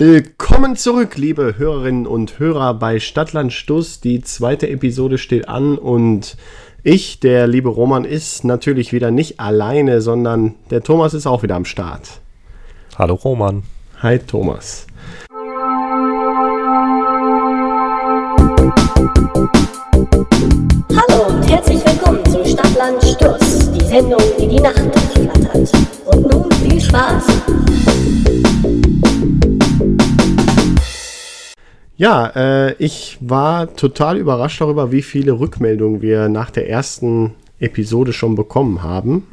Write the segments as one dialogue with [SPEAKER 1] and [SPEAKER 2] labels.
[SPEAKER 1] Willkommen zurück, liebe Hörerinnen und Hörer bei Stadtland Stuss. Die zweite Episode steht an und ich, der liebe Roman, ist natürlich wieder nicht alleine, sondern der Thomas ist auch wieder am Start.
[SPEAKER 2] Hallo Roman.
[SPEAKER 1] Hi Thomas.
[SPEAKER 3] Hallo und herzlich willkommen zu Stadtland Stuss, die Sendung, die die Nacht durchflattert. Und nun viel Spaß.
[SPEAKER 1] Ja, äh, ich war total überrascht darüber, wie viele Rückmeldungen wir nach der ersten Episode schon bekommen haben.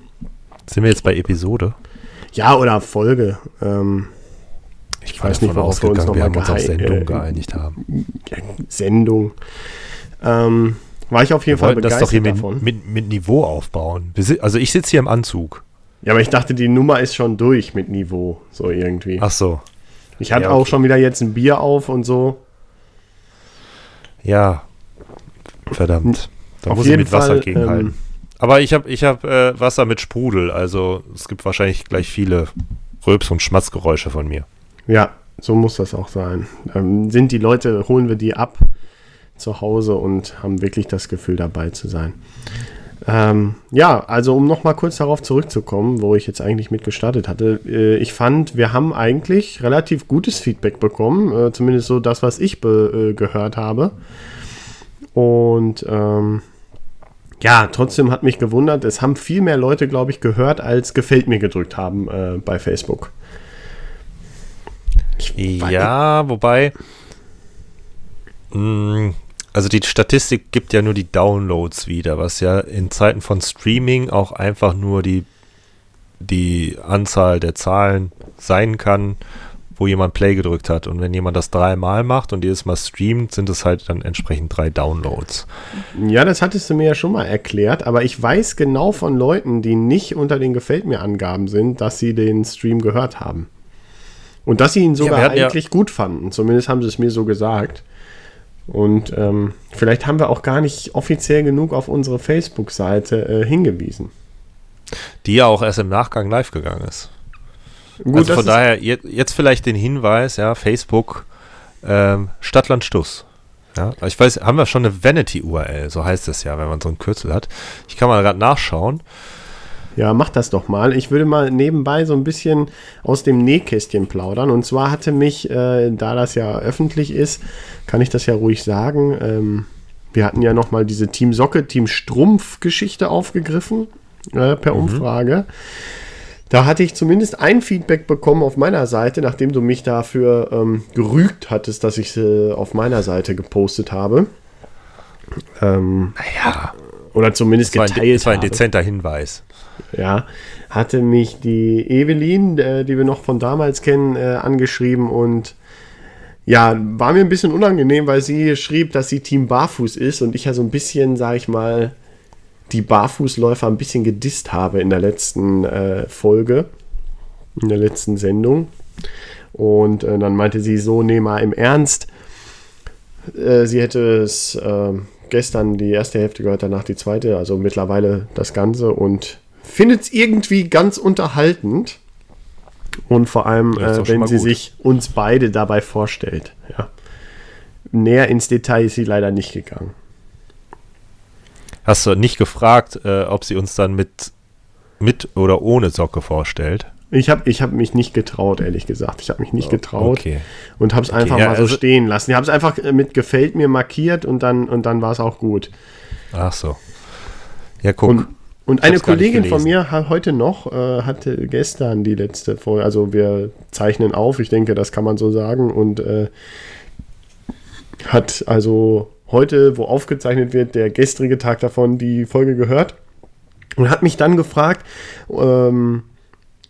[SPEAKER 2] Sind wir jetzt bei Episode?
[SPEAKER 1] Ja, oder Folge. Ähm,
[SPEAKER 2] ich, weiß nicht, worauf wir uns, noch wir haben uns auf Sendung äh, geeinigt haben.
[SPEAKER 1] Sendung. Ähm, war ich auf jeden wir Fall begeistert
[SPEAKER 2] das doch hier mit, davon. Mit, mit Niveau aufbauen. Also ich sitze hier im Anzug.
[SPEAKER 1] Ja, aber ich dachte, die Nummer ist schon durch mit Niveau, so irgendwie.
[SPEAKER 2] Ach so.
[SPEAKER 1] Ich hatte ja, okay. auch schon wieder jetzt ein Bier auf und so.
[SPEAKER 2] Ja, verdammt. Da Auf muss ich mit Fall, Wasser gegenhalten. Ähm, Aber ich habe ich hab, äh, Wasser mit Sprudel, also es gibt wahrscheinlich gleich viele Rülps- und Schmatzgeräusche von mir.
[SPEAKER 1] Ja, so muss das auch sein. Ähm, sind die Leute, holen wir die ab zu Hause und haben wirklich das Gefühl dabei zu sein. Ähm, ja, also um nochmal kurz darauf zurückzukommen, wo ich jetzt eigentlich mit gestartet hatte. Äh, ich fand, wir haben eigentlich relativ gutes Feedback bekommen, äh, zumindest so das, was ich äh, gehört habe. Und ähm, ja, trotzdem hat mich gewundert, es haben viel mehr Leute, glaube ich, gehört, als gefällt mir gedrückt haben äh, bei Facebook.
[SPEAKER 2] ja, wobei. Mh, hm, also die Statistik gibt ja nur die Downloads wieder, was ja in Zeiten von Streaming auch einfach nur die, die Anzahl der Zahlen sein kann, wo jemand Play gedrückt hat. Und wenn jemand das dreimal macht und jedes Mal streamt, sind es halt dann entsprechend drei Downloads.
[SPEAKER 1] Ja, das hattest du mir ja schon mal erklärt, aber ich weiß genau von Leuten, die nicht unter den Gefällt mir Angaben sind, dass sie den Stream gehört haben. Und dass sie ihn sogar ja, eigentlich ja gut fanden. Zumindest haben sie es mir so gesagt. Und ähm, vielleicht haben wir auch gar nicht offiziell genug auf unsere Facebook-Seite äh, hingewiesen.
[SPEAKER 2] Die ja auch erst im Nachgang live gegangen ist. Gut, also von daher, jetzt vielleicht den Hinweis, ja, Facebook, ähm, Stadtland Stuss. Ja, ich weiß, haben wir schon eine Vanity-URL, so heißt es ja, wenn man so einen Kürzel hat. Ich kann mal gerade nachschauen.
[SPEAKER 1] Ja, mach das doch mal. Ich würde mal nebenbei so ein bisschen aus dem Nähkästchen plaudern. Und zwar hatte mich, äh, da das ja öffentlich ist, kann ich das ja ruhig sagen. Ähm, wir hatten ja nochmal diese Team Socke, Team Strumpf-Geschichte aufgegriffen äh, per mhm. Umfrage. Da hatte ich zumindest ein Feedback bekommen auf meiner Seite, nachdem du mich dafür ähm, gerügt hattest, dass ich sie auf meiner Seite gepostet habe.
[SPEAKER 2] Ähm, naja.
[SPEAKER 1] Oder zumindest
[SPEAKER 2] geteilt. War ein, das war ein dezenter Hinweis
[SPEAKER 1] ja, hatte mich die Evelyn, äh, die wir noch von damals kennen, äh, angeschrieben und ja, war mir ein bisschen unangenehm, weil sie schrieb, dass sie Team Barfuß ist und ich ja so ein bisschen, sag ich mal, die Barfußläufer ein bisschen gedisst habe in der letzten äh, Folge, in der letzten Sendung. Und äh, dann meinte sie so, nee, mal im Ernst. Sie hätte es gestern die erste Hälfte gehört, danach die zweite, also mittlerweile das Ganze und findet es irgendwie ganz unterhaltend. Und vor allem, äh, wenn sie gut. sich uns beide dabei vorstellt. Ja. Näher ins Detail ist sie leider nicht gegangen.
[SPEAKER 2] Hast du nicht gefragt, äh, ob sie uns dann mit, mit oder ohne Socke vorstellt?
[SPEAKER 1] Ich habe ich hab mich nicht getraut, ehrlich gesagt. Ich habe mich nicht oh, getraut okay. und habe es okay, einfach ja, mal so also stehen lassen. Ich habe es einfach mit gefällt mir markiert und dann, und dann war es auch gut.
[SPEAKER 2] Ach so. Ja, guck.
[SPEAKER 1] Und, und eine Kollegin von mir hat heute noch, äh, hatte gestern die letzte Folge, also wir zeichnen auf, ich denke, das kann man so sagen, und äh, hat also heute, wo aufgezeichnet wird, der gestrige Tag davon die Folge gehört und hat mich dann gefragt, ähm,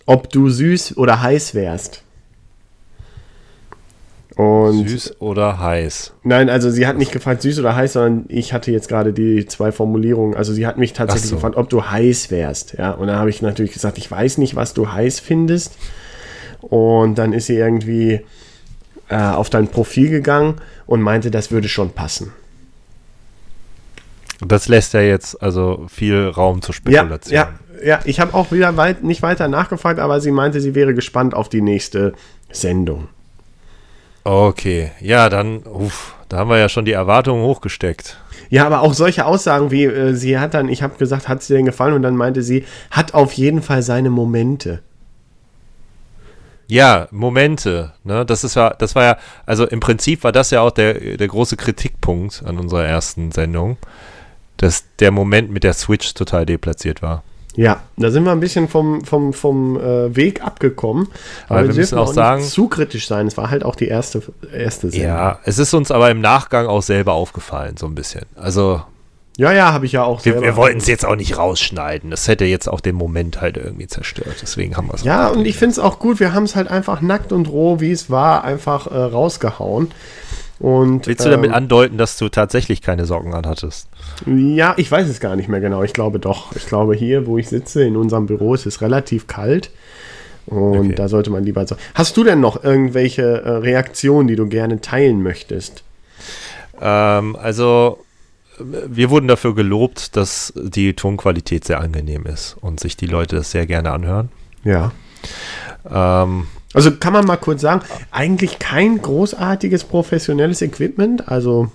[SPEAKER 1] ob du süß oder heiß wärst.
[SPEAKER 2] Und süß oder heiß?
[SPEAKER 1] Nein, also sie hat nicht gefragt, süß oder heiß, sondern ich hatte jetzt gerade die zwei Formulierungen. Also sie hat mich tatsächlich so. gefragt, ob du heiß wärst. Ja, und dann habe ich natürlich gesagt, ich weiß nicht, was du heiß findest. Und dann ist sie irgendwie äh, auf dein Profil gegangen und meinte, das würde schon passen.
[SPEAKER 2] Das lässt ja jetzt also viel Raum zur Spekulation.
[SPEAKER 1] Ja, ja, ja. ich habe auch wieder weit, nicht weiter nachgefragt, aber sie meinte, sie wäre gespannt auf die nächste Sendung.
[SPEAKER 2] Okay, ja, dann, uff, da haben wir ja schon die Erwartungen hochgesteckt.
[SPEAKER 1] Ja, aber auch solche Aussagen wie, äh, sie hat dann, ich habe gesagt, hat sie denn gefallen? Und dann meinte sie, hat auf jeden Fall seine Momente.
[SPEAKER 2] Ja, Momente, ne? Das ist ja, das war ja, also im Prinzip war das ja auch der, der große Kritikpunkt an unserer ersten Sendung, dass der Moment mit der Switch total deplatziert war.
[SPEAKER 1] Ja, da sind wir ein bisschen vom, vom, vom äh, Weg abgekommen.
[SPEAKER 2] Aber wir müssen auch sagen-
[SPEAKER 1] nicht zu kritisch sein. Es war halt auch die erste, erste Sendung.
[SPEAKER 2] Ja, es ist uns aber im Nachgang auch selber aufgefallen, so ein bisschen. Also,
[SPEAKER 1] ja, ja habe ich ja auch
[SPEAKER 2] wir, wir wollten es jetzt auch nicht rausschneiden. Das hätte jetzt auch den Moment halt irgendwie zerstört. Deswegen haben wir es
[SPEAKER 1] Ja, und ich finde es auch gut, wir haben es halt einfach nackt und roh, wie es war, einfach äh, rausgehauen. Und,
[SPEAKER 2] Willst du damit
[SPEAKER 1] ähm,
[SPEAKER 2] andeuten, dass du tatsächlich keine Socken anhattest?
[SPEAKER 1] Ja, ich weiß es gar nicht mehr genau. Ich glaube doch. Ich glaube, hier, wo ich sitze, in unserem Büro, ist es relativ kalt. Und
[SPEAKER 2] Okay.
[SPEAKER 1] da sollte man lieber so. Hast du denn noch irgendwelche äh, Reaktionen, die du gerne teilen möchtest?
[SPEAKER 2] Ähm, also, wir wurden dafür gelobt, dass die Tonqualität sehr angenehm ist und sich die Leute das sehr gerne anhören.
[SPEAKER 1] Ja.
[SPEAKER 2] Ähm,
[SPEAKER 1] Also kann man mal kurz sagen, eigentlich kein großartiges professionelles Equipment. Also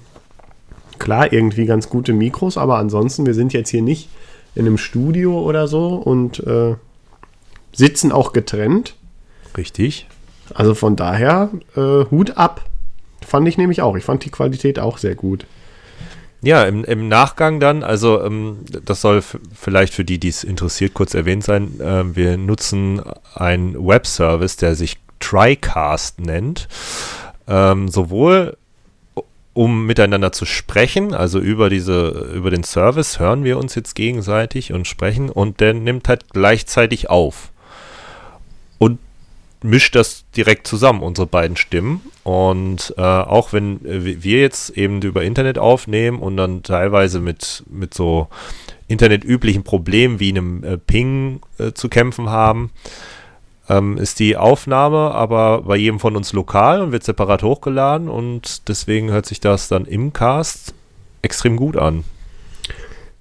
[SPEAKER 1] klar, irgendwie ganz gute Mikros, aber ansonsten, wir sind jetzt hier nicht in einem Studio oder so und äh, sitzen auch getrennt.
[SPEAKER 2] richtig.
[SPEAKER 1] Also von daher, äh, Hut ab. Fand ich nämlich auch. Ich fand die Qualität auch sehr gut.
[SPEAKER 2] Ja, im, im Nachgang dann, also ähm, das soll vielleicht für die, die es interessiert, kurz erwähnt sein. Ähm, wir nutzen einen Webservice, der sich TriCast nennt. Ähm, sowohl um miteinander zu sprechen, also über diese, über den Service hören wir uns jetzt gegenseitig und sprechen und der nimmt halt gleichzeitig auf mischt das direkt zusammen, unsere beiden Stimmen. Und äh, auch wenn wir jetzt eben über Internet aufnehmen und dann teilweise mit, mit so internetüblichen Problemen wie einem äh, Ping äh, zu kämpfen haben, ähm, ist die Aufnahme aber bei jedem von uns lokal und wird separat hochgeladen und deswegen hört sich das dann im Cast extrem gut an.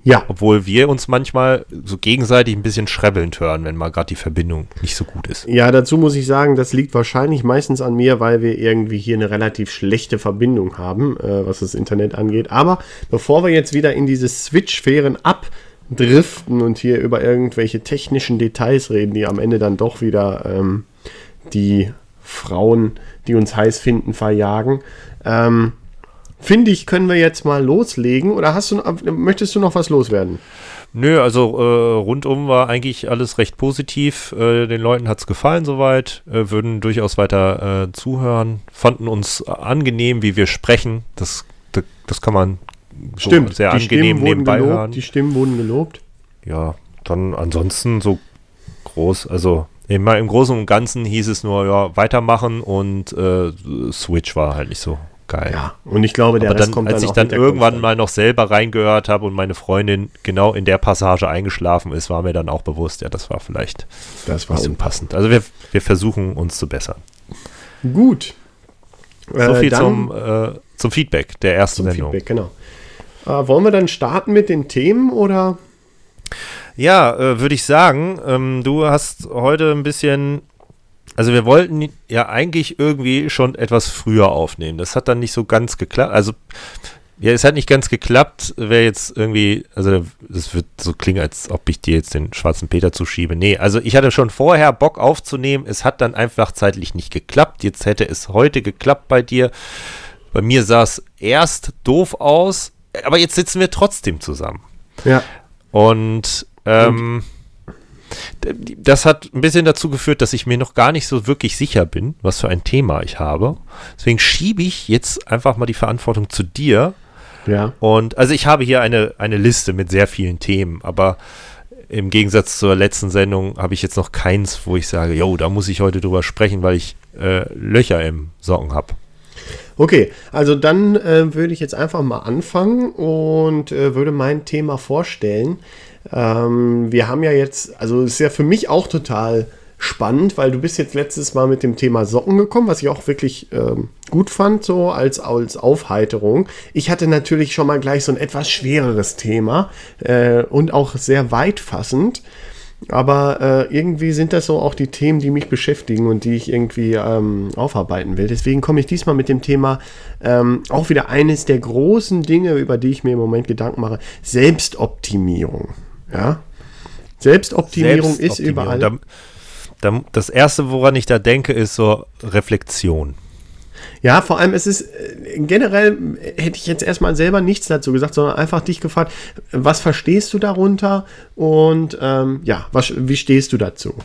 [SPEAKER 1] Ja,
[SPEAKER 2] Obwohl wir uns manchmal so gegenseitig ein bisschen schrebbelnd hören, wenn mal gerade die Verbindung nicht so gut ist.
[SPEAKER 1] ja, dazu muss ich sagen, das liegt wahrscheinlich meistens an mir, weil wir irgendwie hier eine relativ schlechte Verbindung haben, äh, was das Internet angeht. Aber bevor wir jetzt wieder in diese Switch-Sphären abdriften und hier über irgendwelche technischen Details reden, die am Ende dann doch wieder ähm, die Frauen, die uns heiß finden, verjagen, ähm, finde ich, können wir jetzt mal loslegen. Oder hast du, möchtest du noch was loswerden?
[SPEAKER 2] Nö, also äh, rundum war eigentlich alles recht positiv. Äh, den Leuten hat's gefallen soweit, äh, würden durchaus weiter äh, zuhören, fanden uns angenehm, wie wir sprechen. Das, das, das kann man so
[SPEAKER 1] Stimmt,
[SPEAKER 2] sehr angenehm
[SPEAKER 1] Stimmen
[SPEAKER 2] nebenbei
[SPEAKER 1] gelobt,
[SPEAKER 2] hören.
[SPEAKER 1] Die Stimmen wurden gelobt.
[SPEAKER 2] Ja, dann ansonsten so groß, also immer im Großen und Ganzen hieß es nur, ja, weitermachen und äh, Switch war halt nicht so geil.
[SPEAKER 1] Ja, und ich glaube, der
[SPEAKER 2] Aber dann,
[SPEAKER 1] kommt
[SPEAKER 2] als
[SPEAKER 1] dann
[SPEAKER 2] ich dann irgendwann mal noch selber reingehört habe und meine Freundin genau in der Passage eingeschlafen ist, war mir dann auch bewusst, ja, das war vielleicht
[SPEAKER 1] Das war
[SPEAKER 2] nicht so passend. Also wir, wir versuchen uns zu bessern.
[SPEAKER 1] gut.
[SPEAKER 2] So
[SPEAKER 1] Äh,
[SPEAKER 2] viel
[SPEAKER 1] dann
[SPEAKER 2] zum, äh, zum Feedback der ersten
[SPEAKER 1] zum
[SPEAKER 2] Sendung.
[SPEAKER 1] Feedback, genau. Äh, wollen wir dann starten mit den Themen oder?
[SPEAKER 2] Ja, äh, würde ich sagen, ähm, du hast heute ein bisschen, also wir wollten ja eigentlich irgendwie schon etwas früher aufnehmen. Das hat dann nicht so ganz geklappt. Also ja, es hat nicht ganz geklappt, wäre jetzt irgendwie, also das wird so klingen, als ob ich dir jetzt den schwarzen Peter zuschiebe. Nee, also ich hatte schon vorher Bock aufzunehmen, es hat dann einfach zeitlich nicht geklappt. Jetzt hätte es heute geklappt bei dir. Bei mir sah es erst doof aus, aber jetzt sitzen wir trotzdem zusammen.
[SPEAKER 1] Ja.
[SPEAKER 2] Und ähm, d- das hat ein bisschen dazu geführt, dass ich mir noch gar nicht so wirklich sicher bin, was für ein Thema ich habe. Deswegen schiebe ich jetzt einfach mal die Verantwortung zu dir.
[SPEAKER 1] Ja.
[SPEAKER 2] Und also ich habe hier eine, eine Liste mit sehr vielen Themen, aber im Gegensatz zur letzten Sendung habe ich jetzt noch keins, wo ich sage, yo, da muss ich heute drüber sprechen, weil ich äh, Löcher im Socken habe.
[SPEAKER 1] Okay, also dann äh, würde ich jetzt einfach mal anfangen und äh, würde mein Thema vorstellen. Ähm, wir haben ja jetzt, also ist ja für mich auch total spannend, weil du bist jetzt letztes Mal mit dem Thema Socken gekommen, was ich auch wirklich ähm, gut fand, so als, als Aufheiterung. Ich hatte natürlich schon mal gleich so ein etwas schwereres Thema äh, und auch sehr weitfassend. Aber äh, irgendwie sind das so auch die Themen, die mich beschäftigen und die ich irgendwie ähm, aufarbeiten will. Deswegen komme ich diesmal mit dem Thema ähm, auch wieder eines der großen Dinge, über die ich mir im Moment Gedanken mache: Selbstoptimierung. Ja? Selbstoptimierung, Selbstoptimierung ist überall. Da,
[SPEAKER 2] da, das erste, woran ich da denke, ist so Reflexion.
[SPEAKER 1] Ja, vor allem es ist äh, generell hätte ich jetzt erstmal selber nichts dazu gesagt, sondern einfach dich gefragt, was verstehst du darunter und ähm, ja, was, wie stehst du dazu?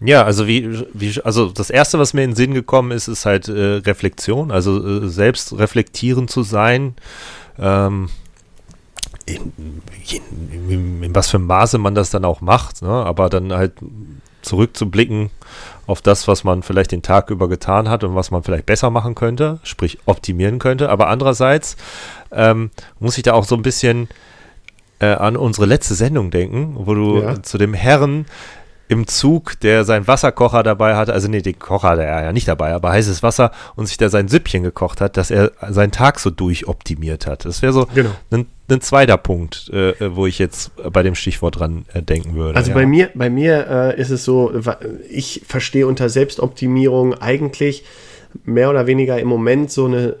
[SPEAKER 2] Ja, also wie, wie, also das erste, was mir in den Sinn gekommen ist, ist halt äh, Reflexion, also äh, selbst reflektierend zu sein. Ähm, in, in, in, was für Maße man das dann auch macht, ne? aber dann halt zurückzublicken auf das, was man vielleicht den Tag über getan hat und was man vielleicht besser machen könnte, sprich optimieren könnte. Aber andererseits ähm, muss ich da auch so ein bisschen äh, an unsere letzte Sendung denken, wo du ja. zu dem Herrn im Zug, der seinen Wasserkocher dabei hatte, also nee, den Kocher hatte er ja nicht dabei, aber heißes Wasser und sich da sein Süppchen gekocht hat, dass er seinen Tag so durchoptimiert hat. Das wäre so genau. ein, ein, zweiter Punkt, äh, wo ich jetzt bei dem Stichwort dran äh, denken würde.
[SPEAKER 1] Also ja. bei mir, bei mir äh, ist es so, ich verstehe unter Selbstoptimierung eigentlich mehr oder weniger im Moment so eine,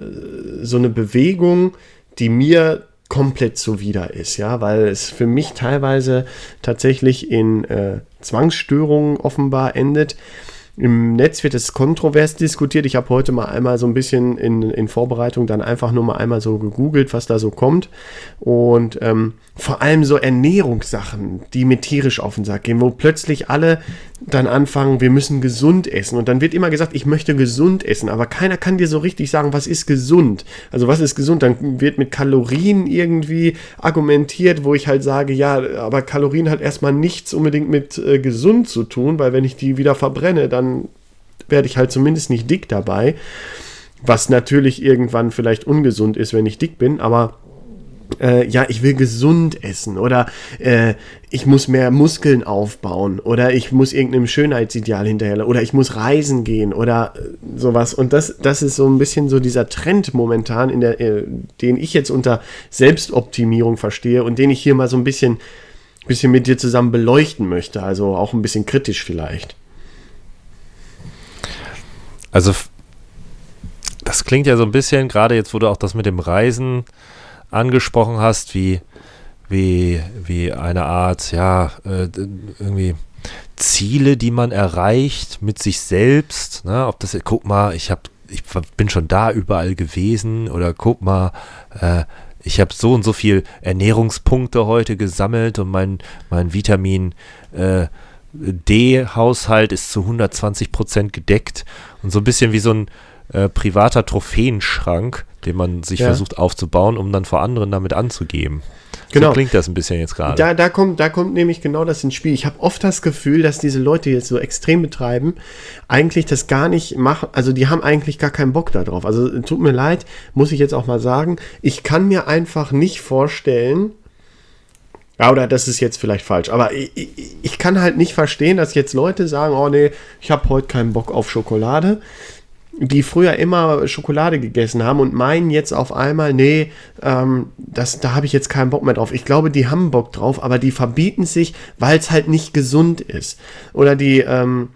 [SPEAKER 1] so eine Bewegung, die mir komplett zuwider ist, ja, weil es für mich teilweise tatsächlich in äh, Zwangsstörungen offenbar endet. Im Netz wird es kontrovers diskutiert. Ich habe heute mal einmal so ein bisschen in, in Vorbereitung dann einfach nur mal einmal so gegoogelt, was da so kommt. Und ähm, vor allem so Ernährungssachen, die mir tierisch auf den Sack gehen, wo plötzlich alle dann anfangen, wir müssen gesund essen. Und dann wird immer gesagt, ich möchte gesund essen, aber keiner kann dir so richtig sagen, was ist gesund. Also was ist gesund? Dann wird mit Kalorien irgendwie argumentiert, wo ich halt sage, ja, aber Kalorien hat erstmal nichts unbedingt mit äh, gesund zu tun, weil wenn ich die wieder verbrenne, dann werde ich halt zumindest nicht dick dabei. Was natürlich irgendwann vielleicht ungesund ist, wenn ich dick bin, aber äh, ja, ich will gesund essen oder äh, ich muss mehr Muskeln aufbauen oder ich muss irgendeinem Schönheitsideal hinterher oder ich muss reisen gehen oder äh, sowas. Und das, das ist so ein bisschen so dieser Trend momentan, in der, äh, den ich jetzt unter Selbstoptimierung verstehe und den ich hier mal so ein bisschen, bisschen mit dir zusammen beleuchten möchte. Also auch ein bisschen kritisch vielleicht.
[SPEAKER 2] Also das klingt ja so ein bisschen, gerade jetzt, wo du auch das mit dem Reisen angesprochen hast, wie, wie, wie eine Art, ja, äh, irgendwie Ziele, die man erreicht mit sich selbst. Ne? Ob das, guck mal, ich habe, ich bin schon da überall gewesen oder guck mal, äh, ich habe so und so viel Ernährungspunkte heute gesammelt und mein, mein Vitamin äh, D-Haushalt ist zu 120 Prozent gedeckt und so ein bisschen wie so ein äh, privater Trophäenschrank, den man sich ja. versucht aufzubauen, um dann vor anderen damit anzugeben. Genau. So klingt das ein bisschen jetzt gerade.
[SPEAKER 1] Da, da, kommt, da kommt nämlich genau das ins Spiel. Ich habe oft das Gefühl, dass diese Leute, die jetzt so extrem betreiben, eigentlich das gar nicht machen. Also die haben eigentlich gar keinen Bock darauf. Also tut mir leid, muss ich jetzt auch mal sagen. Ich kann mir einfach nicht vorstellen, ja, oder das ist jetzt vielleicht falsch, aber ich, ich, ich, kann halt nicht verstehen, dass jetzt Leute sagen, oh nee, ich habe heute keinen Bock auf Schokolade die früher immer Schokolade gegessen haben und meinen jetzt auf einmal, nee, ähm, das, da habe ich jetzt keinen Bock mehr drauf. Ich glaube, die haben Bock drauf, aber die verbieten sich, weil es halt nicht gesund ist. Oder die, ähm,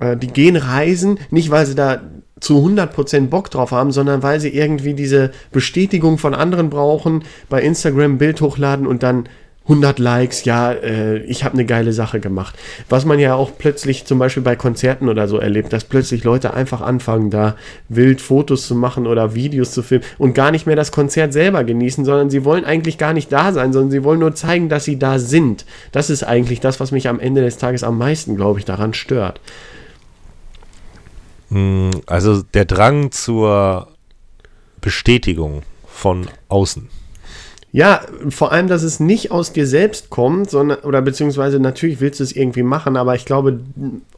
[SPEAKER 1] äh, die gehen reisen, nicht weil sie da zu 100% Bock drauf haben, sondern weil sie irgendwie diese Bestätigung von anderen brauchen, bei Instagram Bild hochladen und dann 100 Likes, ja, äh, ich habe eine geile Sache gemacht. Was man ja auch plötzlich zum Beispiel bei Konzerten oder so erlebt, dass plötzlich Leute einfach anfangen, da wild Fotos zu machen oder Videos zu filmen und gar nicht mehr das Konzert selber genießen, sondern sie wollen eigentlich gar nicht da sein, sondern sie wollen nur zeigen, dass sie da sind. Das ist eigentlich das, was mich am Ende des Tages am meisten, glaube ich, daran stört.
[SPEAKER 2] Hm, also der Drang zur Bestätigung von außen.
[SPEAKER 1] Ja, vor allem, dass es nicht aus dir selbst kommt, sondern, oder beziehungsweise natürlich willst du es irgendwie machen, aber ich glaube,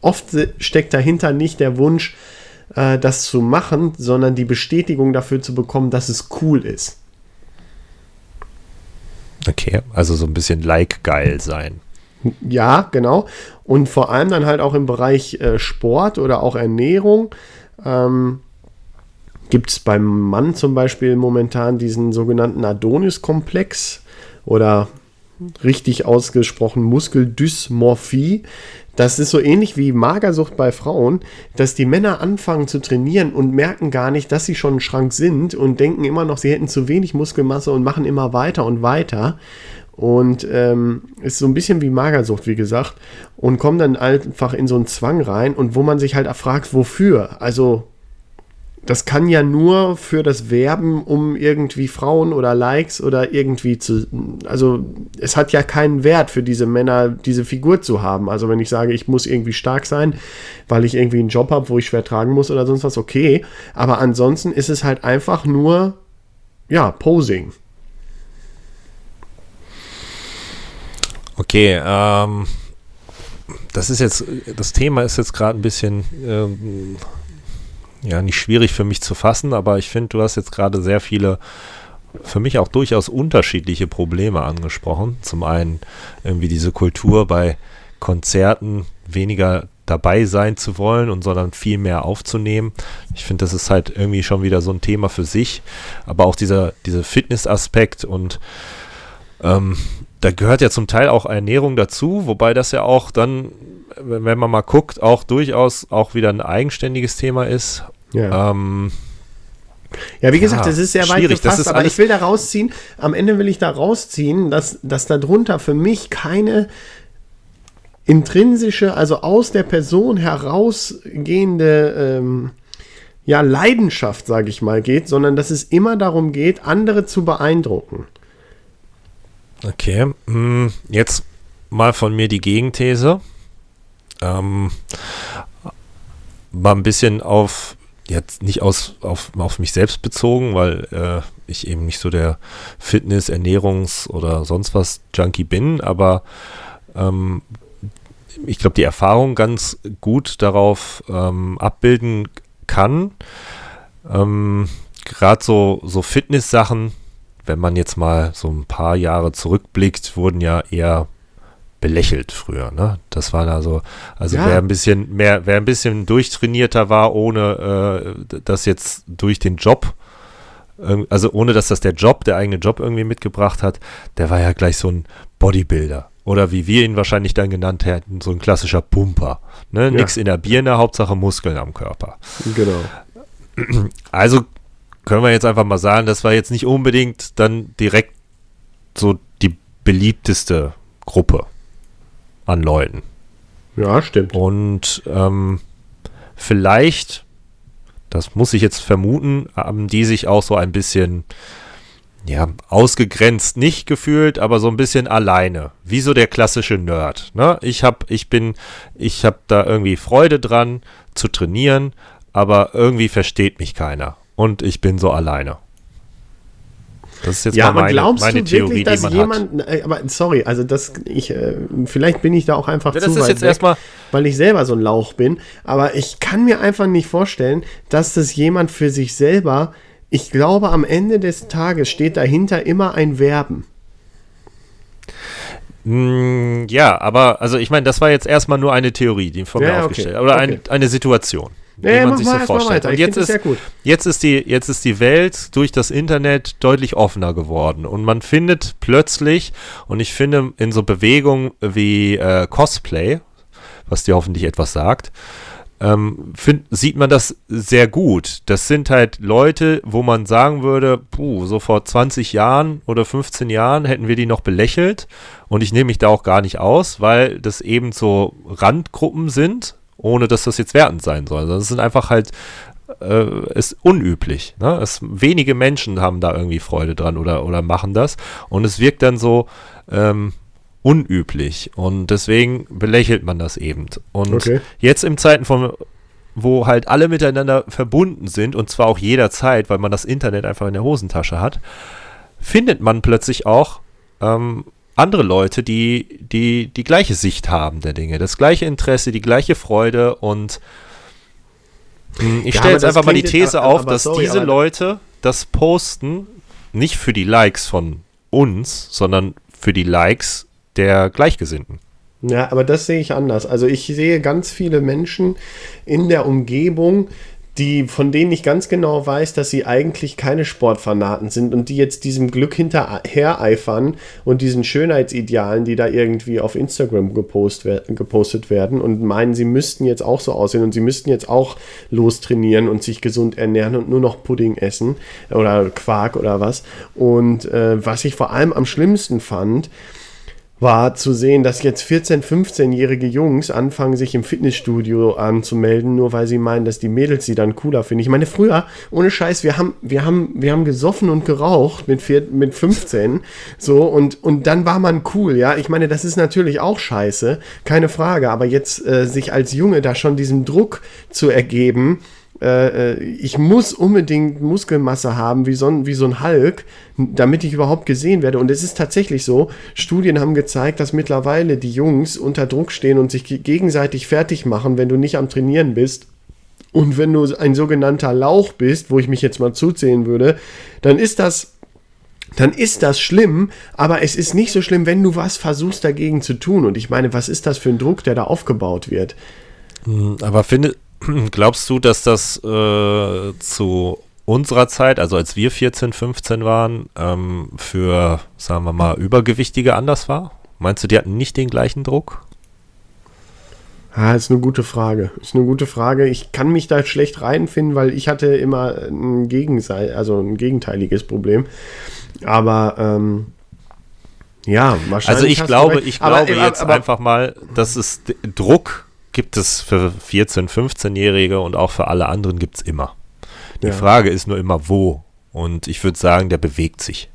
[SPEAKER 1] oft steckt dahinter nicht der Wunsch, äh, das zu machen, sondern die Bestätigung dafür zu bekommen, dass es cool ist.
[SPEAKER 2] Okay, also so ein bisschen like-geil sein.
[SPEAKER 1] Ja, genau. Und vor allem dann halt auch im Bereich äh, Sport oder auch Ernährung. Ähm, gibt es beim Mann zum Beispiel momentan diesen sogenannten Adonis-Komplex oder richtig ausgesprochen Muskeldysmorphie. Das ist so ähnlich wie Magersucht bei Frauen, dass die Männer anfangen zu trainieren und merken gar nicht, dass sie schon Schrank sind und denken immer noch, sie hätten zu wenig Muskelmasse und machen immer weiter und weiter. Und ähm, ist so ein bisschen wie Magersucht, wie gesagt. Und kommen dann einfach in so einen Zwang rein und wo man sich halt fragt, wofür? Also das kann ja nur für das Werben um irgendwie Frauen oder Likes oder irgendwie zu. Also, es hat ja keinen Wert für diese Männer, diese Figur zu haben. Also, wenn ich sage, ich muss irgendwie stark sein, weil ich irgendwie einen Job habe, wo ich schwer tragen muss oder sonst was, okay. Aber ansonsten ist es halt einfach nur, ja, Posing.
[SPEAKER 2] Okay, ähm, das ist jetzt, das Thema ist jetzt gerade ein bisschen. Ähm, ja, nicht schwierig für mich zu fassen, aber ich finde, du hast jetzt gerade sehr viele, für mich auch durchaus unterschiedliche Probleme angesprochen. Zum einen irgendwie diese Kultur bei Konzerten weniger dabei sein zu wollen und sondern viel mehr aufzunehmen. Ich finde, das ist halt irgendwie schon wieder so ein Thema für sich. Aber auch dieser, dieser Fitness-Aspekt und ähm, da gehört ja zum Teil auch Ernährung dazu, wobei das ja auch dann, wenn man mal guckt, auch durchaus auch wieder ein eigenständiges Thema ist.
[SPEAKER 1] Ja. Ähm, ja, wie gesagt, das ist sehr weit gefasst, aber ich will da rausziehen, am Ende will ich da rausziehen, dass, dass darunter für mich keine intrinsische, also aus der Person herausgehende ähm, ja, Leidenschaft, sage ich mal, geht, sondern dass es immer darum geht, andere zu beeindrucken.
[SPEAKER 2] Okay, hm, jetzt mal von mir die Gegenthese. Ähm, mal ein bisschen auf jetzt nicht aus, auf, auf mich selbst bezogen, weil äh, ich eben nicht so der Fitness-, Ernährungs- oder sonst was Junkie bin, aber ähm, ich glaube, die Erfahrung ganz gut darauf ähm, abbilden kann. Ähm, Gerade so, so Fitness-Sachen, wenn man jetzt mal so ein paar Jahre zurückblickt, wurden ja eher belächelt früher. Ne? Das war da so, also ja. wer ein bisschen mehr, wer ein bisschen durchtrainierter war, ohne äh, das jetzt durch den Job, also ohne dass das der Job, der eigene Job irgendwie mitgebracht hat, der war ja gleich so ein Bodybuilder. Oder wie wir ihn wahrscheinlich dann genannt hätten, so ein klassischer Pumper. Ne? Ja. Nix in der Birne, Hauptsache Muskeln am Körper.
[SPEAKER 1] Genau.
[SPEAKER 2] Also können wir jetzt einfach mal sagen, das war jetzt nicht unbedingt dann direkt so die beliebteste Gruppe an Leuten.
[SPEAKER 1] Ja, stimmt.
[SPEAKER 2] Und ähm, vielleicht, das muss ich jetzt vermuten, haben die sich auch so ein bisschen, ja, ausgegrenzt nicht gefühlt, aber so ein bisschen alleine. Wie so der klassische Nerd. Ne? Ich hab, ich bin, ich habe da irgendwie Freude dran zu trainieren, aber irgendwie versteht mich keiner. Und ich bin so alleine.
[SPEAKER 1] Das ist jetzt ja, mal meine, glaubst meine du Theorie, wirklich, dass jemand, hat. Aber sorry, also das, ich, äh, vielleicht bin ich da auch einfach
[SPEAKER 2] ja, zu weit weg, erstmal,
[SPEAKER 1] weil ich selber so ein Lauch bin, aber ich kann mir einfach nicht vorstellen, dass das jemand für sich selber, ich glaube, am Ende des Tages steht dahinter immer ein Verben.
[SPEAKER 2] Mm, ja, aber also ich meine, das war jetzt erstmal nur eine Theorie, die von ja, mir aufgestellt, okay. oder okay. Ein, eine Situation wie ja, man sich so vorstellt. Und jetzt ist, jetzt, ist die, jetzt ist die Welt durch das Internet deutlich offener geworden und man findet plötzlich, und ich finde in so Bewegungen wie äh, Cosplay, was dir hoffentlich etwas sagt, ähm, find, sieht man das sehr gut. Das sind halt Leute, wo man sagen würde, puh, so vor 20 Jahren oder 15 Jahren hätten wir die noch belächelt und ich nehme mich da auch gar nicht aus, weil das eben so Randgruppen sind ohne dass das jetzt wertend sein soll. Das sind einfach halt äh, ist unüblich. Ne? Es, wenige Menschen haben da irgendwie Freude dran oder, oder machen das. Und es wirkt dann so ähm, unüblich. Und deswegen belächelt man das eben. Und okay. jetzt in Zeiten von wo halt alle miteinander verbunden sind und zwar auch jederzeit, weil man das Internet einfach in der Hosentasche hat, findet man plötzlich auch ähm, andere Leute, die, die die gleiche Sicht haben der Dinge, das gleiche Interesse, die gleiche Freude und hm, ich ja, stelle jetzt einfach mal die These jetzt, auf, dass sorry, diese Leute das posten nicht für die Likes von uns, sondern für die Likes der Gleichgesinnten.
[SPEAKER 1] Ja, aber das sehe ich anders. Also ich sehe ganz viele Menschen in der Umgebung, die, von denen ich ganz genau weiß, dass sie eigentlich keine Sportfanaten sind und die jetzt diesem Glück hinterher eifern und diesen Schönheitsidealen, die da irgendwie auf Instagram gepost, gepostet werden und meinen, sie müssten jetzt auch so aussehen und sie müssten jetzt auch lostrainieren und sich gesund ernähren und nur noch Pudding essen oder Quark oder was. Und äh, was ich vor allem am schlimmsten fand, war zu sehen, dass jetzt 14-, 15-jährige Jungs anfangen, sich im Fitnessstudio anzumelden, nur weil sie meinen, dass die Mädels sie dann cooler finden. Ich meine, früher, ohne Scheiß, wir haben, wir haben, wir haben gesoffen und geraucht mit, vier, mit 15, so, und, und dann war man cool, ja. Ich meine, das ist natürlich auch scheiße, keine Frage, aber jetzt äh, sich als Junge da schon diesem Druck zu ergeben, äh, äh, ich muss unbedingt Muskelmasse haben, wie so, ein, wie so ein Hulk, damit ich überhaupt gesehen werde. Und es ist tatsächlich so, Studien haben gezeigt, dass mittlerweile die Jungs unter Druck stehen und sich gegenseitig fertig machen, wenn du nicht am Trainieren bist. Und wenn du ein sogenannter Lauch bist, wo ich mich jetzt mal zuzählen würde, dann ist das dann ist das schlimm, aber es ist nicht so schlimm, wenn du was versuchst dagegen zu tun. Und ich meine, was ist das für ein Druck, der da aufgebaut wird?
[SPEAKER 2] Hm, aber finde, Glaubst du, dass das äh, zu unserer Zeit, also als wir 14, 15 waren, ähm, für, sagen wir mal, Übergewichtige anders war? Meinst du, die hatten nicht den gleichen Druck?
[SPEAKER 1] Ah, ist eine gute Frage. Ist eine gute Frage. Ich kann mich da schlecht reinfinden, weil ich hatte immer ein Gegenseil, also ein gegenteiliges Problem. Aber ähm, ja,
[SPEAKER 2] wahrscheinlich. Also ich glaube, ich glaube aber, jetzt aber, einfach mal, dass es Druck gibt es für 14-, 15-Jährige und auch für alle anderen gibt es immer. Die ja. Frage ist nur immer, wo. Und ich würde sagen, der bewegt sich.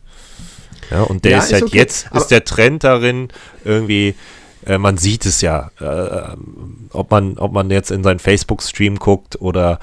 [SPEAKER 2] Ja, und der ja, ist halt okay. jetzt, ist der Trend darin, irgendwie, äh, man sieht es ja, äh, ob, man, ob man jetzt in seinen Facebook-Stream guckt oder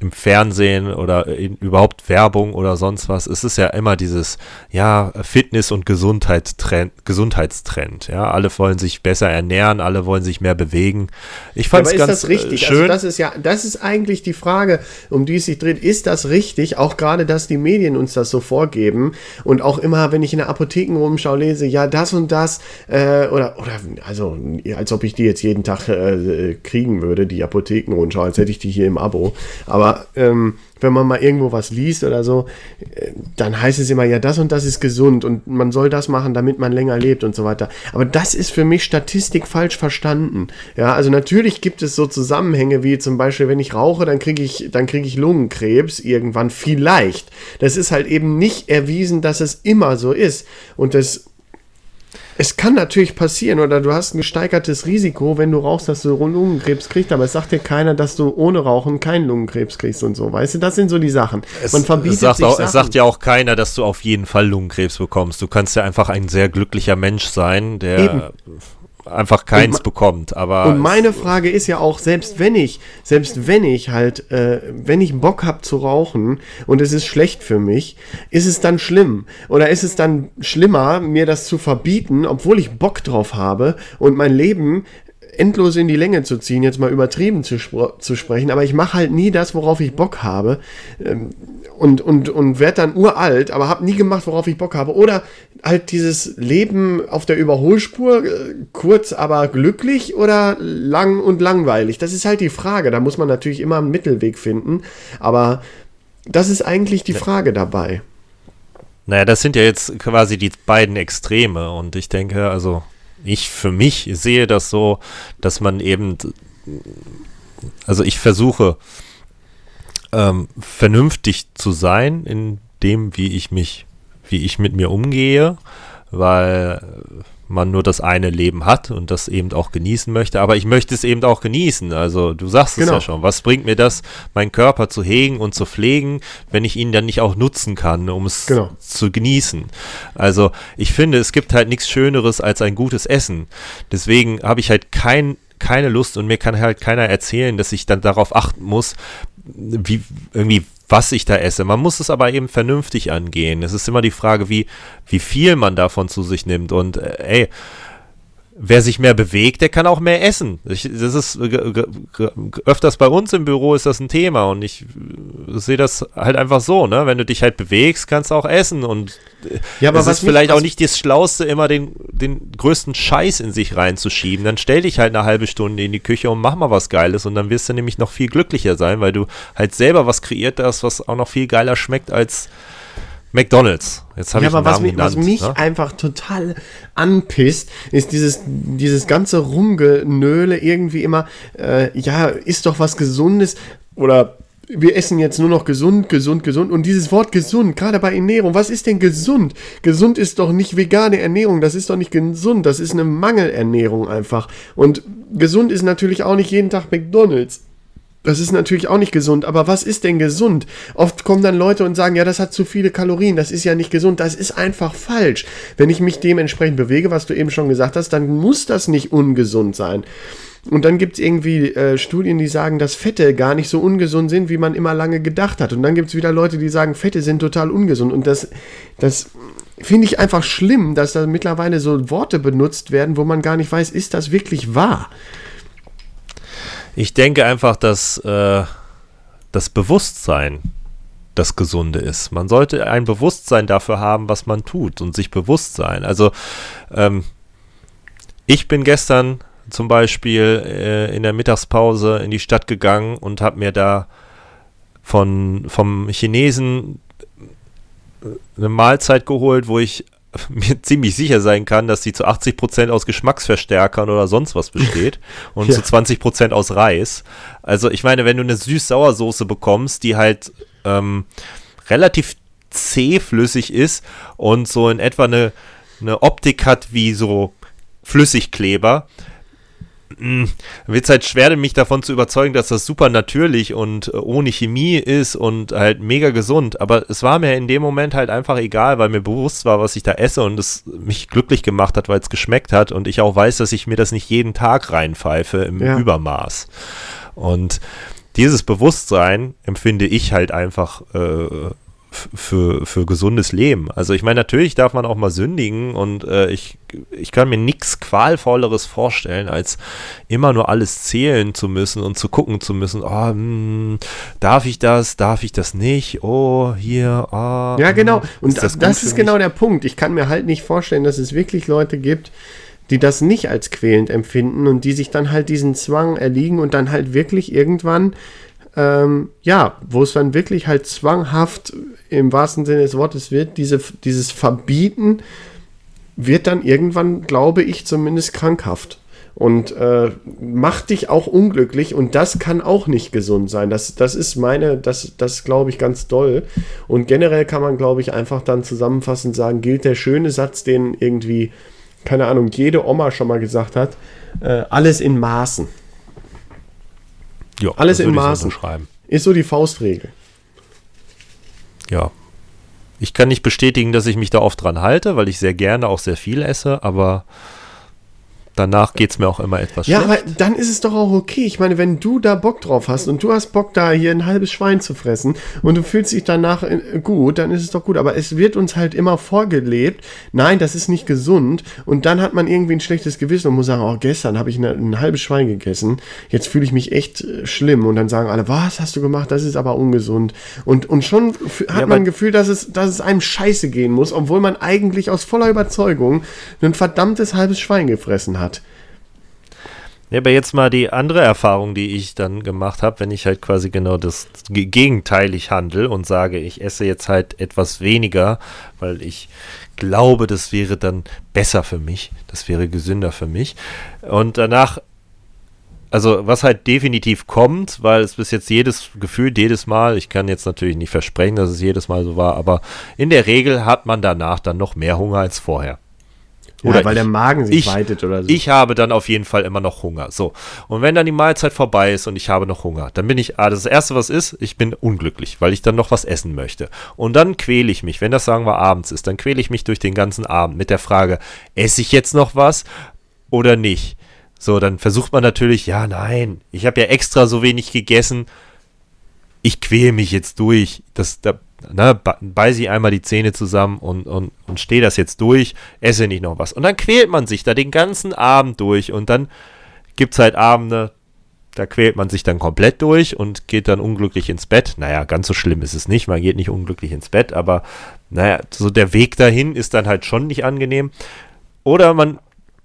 [SPEAKER 2] im Fernsehen oder in, überhaupt Werbung oder sonst was, es ist ja immer dieses, ja, Fitness- und Gesundheitstrend, Gesundheitstrend. Ja, alle wollen sich besser ernähren, alle wollen sich mehr bewegen. Ich fand es ganz das richtig? Also schön.
[SPEAKER 1] Also das ist ja, das ist eigentlich die Frage, um die es sich dreht. Ist das richtig? Auch gerade, dass die Medien uns das so vorgeben und auch immer, wenn ich in der Apotheken rumschaue, lese, ja, das und das, äh, oder, oder, also, als ob ich die jetzt jeden Tag äh, kriegen würde, die Apothekenrundschau, als hätte ich die hier im Abo. Aber aber ähm, wenn man mal irgendwo was liest oder so, äh, dann heißt es immer, ja, das und das ist gesund und man soll das machen, damit man länger lebt und so weiter. Aber das ist für mich Statistik falsch verstanden. Ja, also natürlich gibt es so Zusammenhänge wie zum Beispiel, wenn ich rauche, dann kriege ich, dann kriege ich Lungenkrebs irgendwann vielleicht. Das ist halt eben nicht erwiesen, dass es immer so ist. Und das es kann natürlich passieren oder du hast ein gesteigertes Risiko, wenn du rauchst, dass du Lungenkrebs kriegst, aber es sagt dir keiner, dass du ohne Rauchen keinen Lungenkrebs kriegst und so. Weißt du, das sind so die Sachen.
[SPEAKER 2] Es, Man verbietet es sagt, sich auch, Sachen. es sagt ja auch keiner, dass du auf jeden Fall Lungenkrebs bekommst. Du kannst ja einfach ein sehr glücklicher Mensch sein, der Eben einfach keins bekommt. Aber
[SPEAKER 1] und meine Frage ist ja auch, selbst wenn ich, selbst wenn ich halt, äh, wenn ich Bock habe zu rauchen und es ist schlecht für mich, ist es dann schlimm? Oder ist es dann schlimmer, mir das zu verbieten, obwohl ich Bock drauf habe und mein Leben endlos in die Länge zu ziehen, jetzt mal übertrieben zu, zu sprechen, aber ich mache halt nie das, worauf ich Bock habe ähm, und, und, und werde dann uralt, aber habe nie gemacht, worauf ich Bock habe. Oder halt dieses Leben auf der Überholspur, äh, kurz aber glücklich oder lang und langweilig. Das ist halt die Frage. Da muss man natürlich immer einen Mittelweg finden, aber das ist eigentlich die Frage dabei.
[SPEAKER 2] Naja, das sind ja jetzt quasi die beiden Extreme und ich denke, also ich für mich sehe das so, dass man eben, also ich versuche ähm, vernünftig zu sein in dem, wie ich mich, wie ich mit mir umgehe, weil man nur das eine Leben hat und das eben auch genießen möchte. Aber ich möchte es eben auch genießen. Also du sagst genau. es ja schon. Was bringt mir das, meinen Körper zu hegen und zu pflegen, wenn ich ihn dann nicht auch nutzen kann, um es genau. zu genießen? Also ich finde, es gibt halt nichts Schöneres als ein gutes Essen. Deswegen habe ich halt kein, keine Lust und mir kann halt keiner erzählen, dass ich dann darauf achten muss, wie irgendwie was ich da esse. Man muss es aber eben vernünftig angehen. Es ist immer die Frage, wie, wie viel man davon zu sich nimmt. Und äh, ey, wer sich mehr bewegt, der kann auch mehr essen. Ich, das ist öfters bei uns im Büro ist das ein Thema und ich äh, sehe das halt einfach so, ne? Wenn du dich halt bewegst, kannst du auch essen und äh, ja, aber es ist vielleicht auch nicht das Schlauste, immer den, den größten Scheiß in sich reinzuschieben. Dann stell dich halt eine halbe Stunde in die Küche und mach mal was Geiles und dann wirst du nämlich noch viel glücklicher sein, weil du halt selber was kreiert hast, was auch noch viel geiler schmeckt als McDonalds.
[SPEAKER 1] Jetzt habe ja, ich aber was, genannt, was mich ne? einfach total anpisst, ist dieses, dieses ganze Rumgenöle irgendwie immer, äh, ja, ist doch was Gesundes oder wir essen jetzt nur noch gesund, gesund, gesund. Und dieses Wort gesund, gerade bei Ernährung, was ist denn gesund? Gesund ist doch nicht vegane Ernährung, das ist doch nicht gesund, das ist eine Mangelernährung einfach. Und gesund ist natürlich auch nicht jeden Tag McDonalds. Das ist natürlich auch nicht gesund, aber was ist denn gesund? Oft kommen dann Leute und sagen, ja, das hat zu viele Kalorien, das ist ja nicht gesund, das ist einfach falsch. Wenn ich mich dementsprechend bewege, was du eben schon gesagt hast, dann muss das nicht ungesund sein. Und dann gibt es irgendwie äh, Studien, die sagen, dass Fette gar nicht so ungesund sind, wie man immer lange gedacht hat. Und dann gibt es wieder Leute, die sagen, Fette sind total ungesund. Und das, das finde ich einfach schlimm, dass da mittlerweile so Worte benutzt werden, wo man gar nicht weiß, ist das wirklich wahr?
[SPEAKER 2] Ich denke einfach, dass äh, das Bewusstsein das Gesunde ist. Man sollte ein Bewusstsein dafür haben, was man tut und sich bewusst sein. Also ähm, ich bin gestern zum Beispiel äh, in der Mittagspause in die Stadt gegangen und habe mir da von, vom Chinesen eine Mahlzeit geholt, wo ich mir ziemlich sicher sein kann, dass sie zu 80% aus Geschmacksverstärkern oder sonst was besteht und ja. zu 20% aus Reis. Also ich meine, wenn du eine süß-sauersoße bekommst, die halt ähm, relativ zähflüssig ist und so in etwa eine, eine Optik hat wie so Flüssigkleber, wird es halt schwer, mich davon zu überzeugen, dass das super natürlich und äh, ohne Chemie ist und halt mega gesund. Aber es war mir in dem Moment halt einfach egal, weil mir bewusst war, was ich da esse und es mich glücklich gemacht hat, weil es geschmeckt hat und ich auch weiß, dass ich mir das nicht jeden Tag reinpfeife im ja. Übermaß. Und dieses Bewusstsein empfinde ich halt einfach äh, für, für gesundes Leben. Also ich meine, natürlich darf man auch mal sündigen und äh, ich, ich kann mir nichts Qualvolleres vorstellen, als immer nur alles zählen zu müssen und zu gucken zu müssen, oh, hm, darf ich das, darf ich das nicht, oh, hier, oh.
[SPEAKER 1] Ja, genau. Und das, das ist genau der Punkt. Ich kann mir halt nicht vorstellen, dass es wirklich Leute gibt, die das nicht als quälend empfinden und die sich dann halt diesen Zwang erliegen und dann halt wirklich irgendwann ähm, ja, wo es dann wirklich halt zwanghaft im wahrsten Sinne des Wortes wird, diese, dieses Verbieten wird dann irgendwann, glaube ich, zumindest krankhaft und äh, macht dich auch unglücklich und das kann auch nicht gesund sein. Das, das ist meine, das, das glaube ich ganz doll. Und generell kann man, glaube ich, einfach dann zusammenfassend sagen, gilt der schöne Satz, den irgendwie, keine Ahnung, jede Oma schon mal gesagt hat, äh, alles in Maßen.
[SPEAKER 2] Ja,
[SPEAKER 1] Alles in Maßen. Ist so die Faustregel.
[SPEAKER 2] Ja. Ich kann nicht bestätigen, dass ich mich da oft dran halte, weil ich sehr gerne auch sehr viel esse, aber danach geht es mir auch immer etwas
[SPEAKER 1] schlecht. Ja, aber dann ist es doch auch okay. Ich meine, wenn du da Bock drauf hast und du hast Bock, da hier ein halbes Schwein zu fressen und du fühlst dich danach äh, gut, dann ist es doch gut. Aber es wird uns halt immer vorgelebt, nein, das ist nicht gesund. Und dann hat man irgendwie ein schlechtes Gewissen und muss sagen, oh, gestern habe ich eine, ein halbes Schwein gegessen, jetzt fühle ich mich echt äh, schlimm. Und dann sagen alle, was hast du gemacht? Das ist aber ungesund. Und, und schon hat ja, man ein Gefühl, dass es, dass es einem scheiße gehen muss, obwohl man eigentlich aus voller Überzeugung ein verdammtes halbes Schwein gefressen hat.
[SPEAKER 2] Ja, aber jetzt mal die andere Erfahrung, die ich dann gemacht habe, wenn ich halt quasi genau das gegenteilig handle und sage, ich esse jetzt halt etwas weniger, weil ich glaube, das wäre dann besser für mich, das wäre gesünder für mich. Und danach, also was halt definitiv kommt, weil es bis jetzt jedes Gefühl, jedes Mal, ich kann jetzt natürlich nicht versprechen, dass es jedes Mal so war, aber in der Regel hat man danach dann noch mehr Hunger als vorher.
[SPEAKER 1] Oder ja, weil ich, der Magen sich
[SPEAKER 2] ich,
[SPEAKER 1] weitet oder so.
[SPEAKER 2] Ich habe dann auf jeden Fall immer noch Hunger. So. Und wenn dann die Mahlzeit vorbei ist und ich habe noch Hunger, dann bin ich, ah, das erste, was ist, ich bin unglücklich, weil ich dann noch was essen möchte. Und dann quäle ich mich, wenn das sagen wir abends ist, dann quäle ich mich durch den ganzen Abend mit der Frage, esse ich jetzt noch was oder nicht? So, dann versucht man natürlich, ja, nein, ich habe ja extra so wenig gegessen. Ich quäle mich jetzt durch. Das, da ne, beiße ich einmal die Zähne zusammen und, und, und stehe das jetzt durch, esse nicht noch was. Und dann quält man sich da den ganzen Abend durch und dann gibt es halt Abende, da quält man sich dann komplett durch und geht dann unglücklich ins Bett. Naja, ganz so schlimm ist es nicht, man geht nicht unglücklich ins Bett, aber naja, so der Weg dahin ist dann halt schon nicht angenehm. Oder man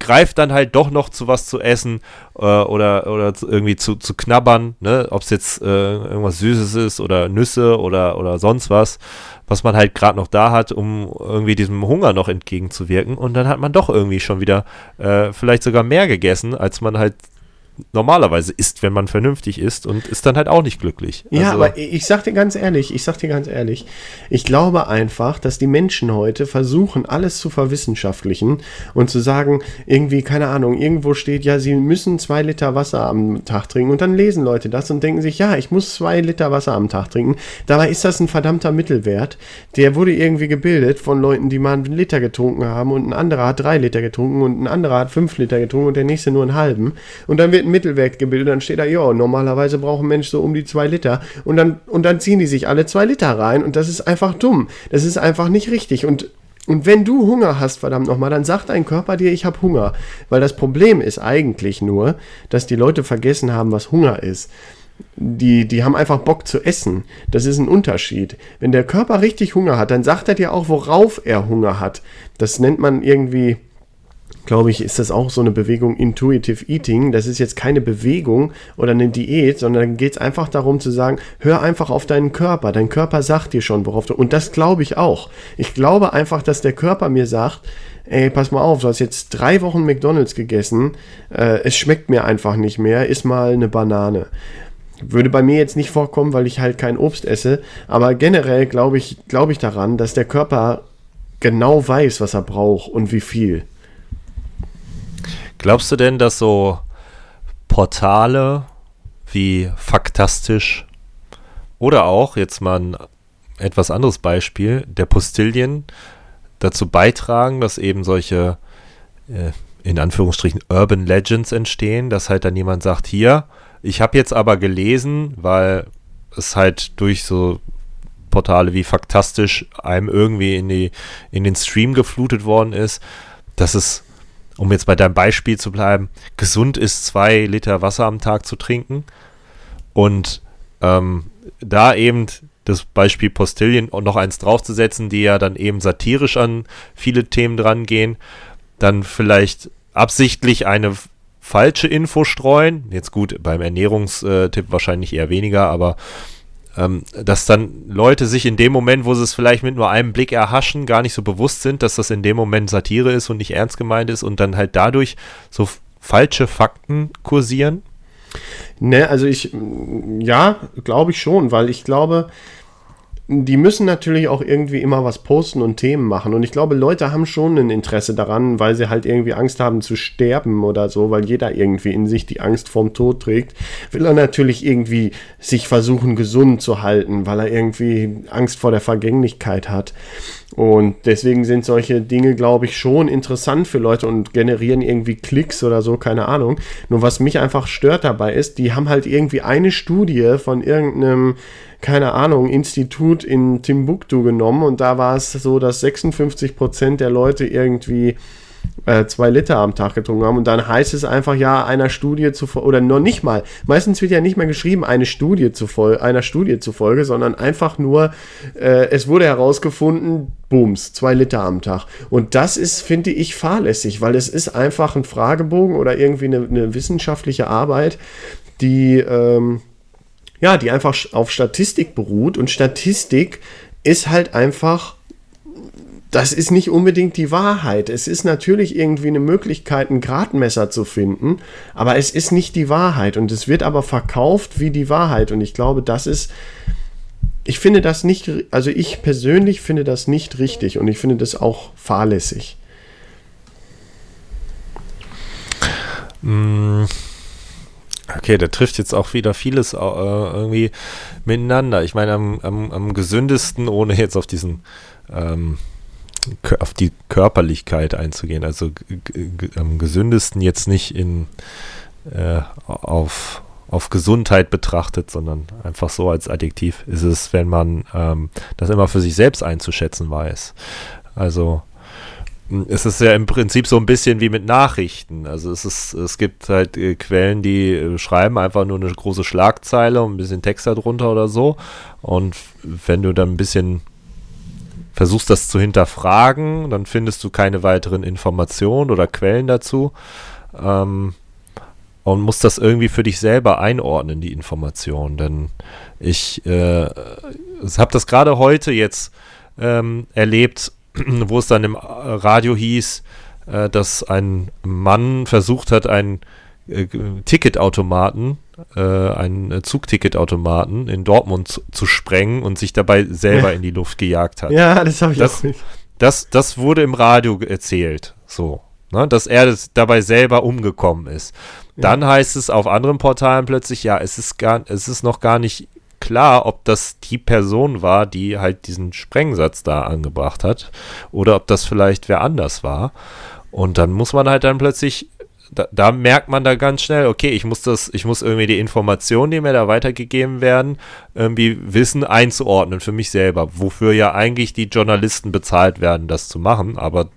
[SPEAKER 2] greift dann halt doch noch zu was zu essen äh, oder, oder irgendwie zu, zu knabbern, ne? ob es jetzt äh, irgendwas Süßes ist oder Nüsse oder, oder sonst was, was man halt gerade noch da hat, um irgendwie diesem Hunger noch entgegenzuwirken. Und dann hat man doch irgendwie schon wieder äh, vielleicht sogar mehr gegessen, als man halt normalerweise isst, wenn man vernünftig isst und ist dann halt auch nicht glücklich.
[SPEAKER 1] Ja, also aber ich sag dir ganz ehrlich, ich sag dir ganz ehrlich, ich glaube einfach, dass die Menschen heute versuchen, alles zu verwissenschaftlichen und zu sagen, irgendwie, keine Ahnung, irgendwo steht, ja, sie müssen zwei Liter Wasser am Tag trinken und dann lesen Leute das und denken sich, ja, ich muss zwei Liter Wasser am Tag trinken. Dabei ist das ein verdammter Mittelwert. Der wurde irgendwie gebildet von Leuten, die mal einen Liter getrunken haben und ein anderer hat drei Liter getrunken und ein anderer hat fünf Liter getrunken und der nächste nur einen halben. Und dann wird wird ein Mittelwert gebildet, dann steht da, ja, normalerweise braucht ein Mensch so um die zwei Liter. Und dann, und dann ziehen die sich alle zwei Liter rein und das ist einfach dumm. Das ist einfach nicht richtig. Und und wenn du Hunger hast, verdammt nochmal, dann sagt dein Körper dir, ich habe Hunger. Weil das Problem ist eigentlich nur, dass die Leute vergessen haben, was Hunger ist. Die, die haben einfach Bock zu essen. Das ist ein Unterschied. Wenn der Körper richtig Hunger hat, dann sagt er dir auch, worauf er Hunger hat. Das nennt man irgendwie glaube ich, ist das auch so eine Bewegung Intuitive Eating. Das ist jetzt keine Bewegung oder eine Diät, sondern geht es einfach darum zu sagen, hör einfach auf deinen Körper. Dein Körper sagt dir schon, worauf du. Und das glaube ich auch. Ich glaube einfach, dass der Körper mir sagt, ey, pass mal auf, du hast jetzt drei Wochen McDonalds gegessen, äh, es schmeckt mir einfach nicht mehr, iss mal eine Banane. Würde bei mir jetzt nicht vorkommen, weil ich halt kein Obst esse, aber generell glaube ich, glaube ich daran, dass der Körper genau weiß, was er braucht und wie viel.
[SPEAKER 2] Glaubst du denn, dass so Portale wie Faktastisch oder auch, jetzt mal ein etwas anderes Beispiel, der Postillion dazu beitragen, dass eben solche, äh, in Anführungsstrichen, Urban Legends entstehen, dass halt dann jemand sagt, hier, ich habe jetzt aber gelesen, weil es halt durch so Portale wie Faktastisch einem irgendwie in, die, in den Stream geflutet worden ist, dass es um jetzt bei deinem Beispiel zu bleiben, gesund ist, zwei Liter Wasser am Tag zu trinken. Und ähm, da eben das Beispiel Postillion und noch eins draufzusetzen, die ja dann eben satirisch an viele Themen drangehen, dann vielleicht absichtlich eine falsche Info streuen. Jetzt gut, beim Ernährungstipp wahrscheinlich eher weniger, aber ähm, dass dann Leute sich in dem Moment, wo sie es vielleicht mit nur einem Blick erhaschen, gar nicht so bewusst sind, dass das in dem Moment Satire ist und nicht ernst gemeint ist und dann halt dadurch so falsche Fakten kursieren?
[SPEAKER 1] Ne, also ich, ja, glaube ich schon, weil ich glaube, die müssen natürlich auch irgendwie immer was posten und Themen machen. Und ich glaube, Leute haben schon ein Interesse daran, weil sie halt irgendwie Angst haben zu sterben oder so, weil jeder irgendwie in sich die Angst vorm Tod trägt, will er natürlich irgendwie sich versuchen, gesund zu halten, weil er irgendwie Angst vor der Vergänglichkeit hat. Und deswegen sind solche Dinge, glaube ich, schon interessant für Leute und generieren irgendwie Klicks oder so, keine Ahnung. Nur was mich einfach stört dabei ist, die haben halt irgendwie eine Studie von irgendeinem keine Ahnung, Institut in Timbuktu genommen und da war es so, dass 56 Prozent der Leute irgendwie äh, zwei Liter am Tag getrunken haben und dann heißt es einfach ja einer Studie zufolge oder noch nicht mal. Meistens wird ja nicht mehr geschrieben eine Studie zufolge, einer Studie zufolge, sondern einfach nur äh, es wurde herausgefunden, Booms, zwei Liter am Tag. Und das ist, finde ich, fahrlässig, weil es ist einfach ein Fragebogen oder irgendwie eine, eine wissenschaftliche Arbeit, die ähm, ja, die einfach auf Statistik beruht und Statistik ist halt einfach das ist nicht unbedingt die Wahrheit. Es ist natürlich irgendwie eine Möglichkeit, ein Gradmesser zu finden, aber es ist nicht die Wahrheit und es wird aber verkauft wie die Wahrheit und ich glaube, das ist, ich finde das nicht, also ich persönlich finde das nicht richtig und ich finde das auch fahrlässig.
[SPEAKER 2] Mmh. Okay, da trifft jetzt auch wieder vieles äh, irgendwie miteinander. Ich meine, am, am, am, gesündesten, ohne jetzt auf diesen ähm, auf die Körperlichkeit einzugehen. Also am gesündesten jetzt nicht in äh, auf, auf Gesundheit betrachtet, sondern einfach so als Adjektiv ist es, wenn man ähm, das immer für sich selbst einzuschätzen weiß. Also es ist ja im Prinzip so ein bisschen wie mit Nachrichten. Also es ist, es gibt halt äh, Quellen, die äh, schreiben einfach nur eine große Schlagzeile und ein bisschen Text darunter oder so. Und wenn du dann ein bisschen versuchst, das zu hinterfragen, dann findest du keine weiteren Informationen oder Quellen dazu. Ähm, und musst das irgendwie für dich selber einordnen, die Information. Denn ich äh, habe das gerade heute jetzt ähm, erlebt, wo es dann im Radio hieß, äh, dass ein Mann versucht hat, einen äh, Ticketautomaten, äh, einen Zugticketautomaten in Dortmund zu, zu, sprengen und sich dabei selber ja. in die Luft gejagt hat.
[SPEAKER 1] Ja, das habe ich das, auch nicht.
[SPEAKER 2] Das, das wurde im Radio erzählt, so. Ne, dass er das dabei selber umgekommen ist. Dann ja. heißt es auf anderen Portalen plötzlich, ja, es ist, gar, es ist noch gar nicht klar, ob das die Person war, die halt diesen Sprengsatz da angebracht hat oder ob das vielleicht wer anders war. Und dann muss man halt dann plötzlich, da, da, merkt man da ganz schnell, okay, ich muss das, ich muss irgendwie die Informationen, die mir da weitergegeben werden, irgendwie wissen, einzuordnen für mich selber, wofür ja eigentlich die Journalisten bezahlt werden, das zu machen, aber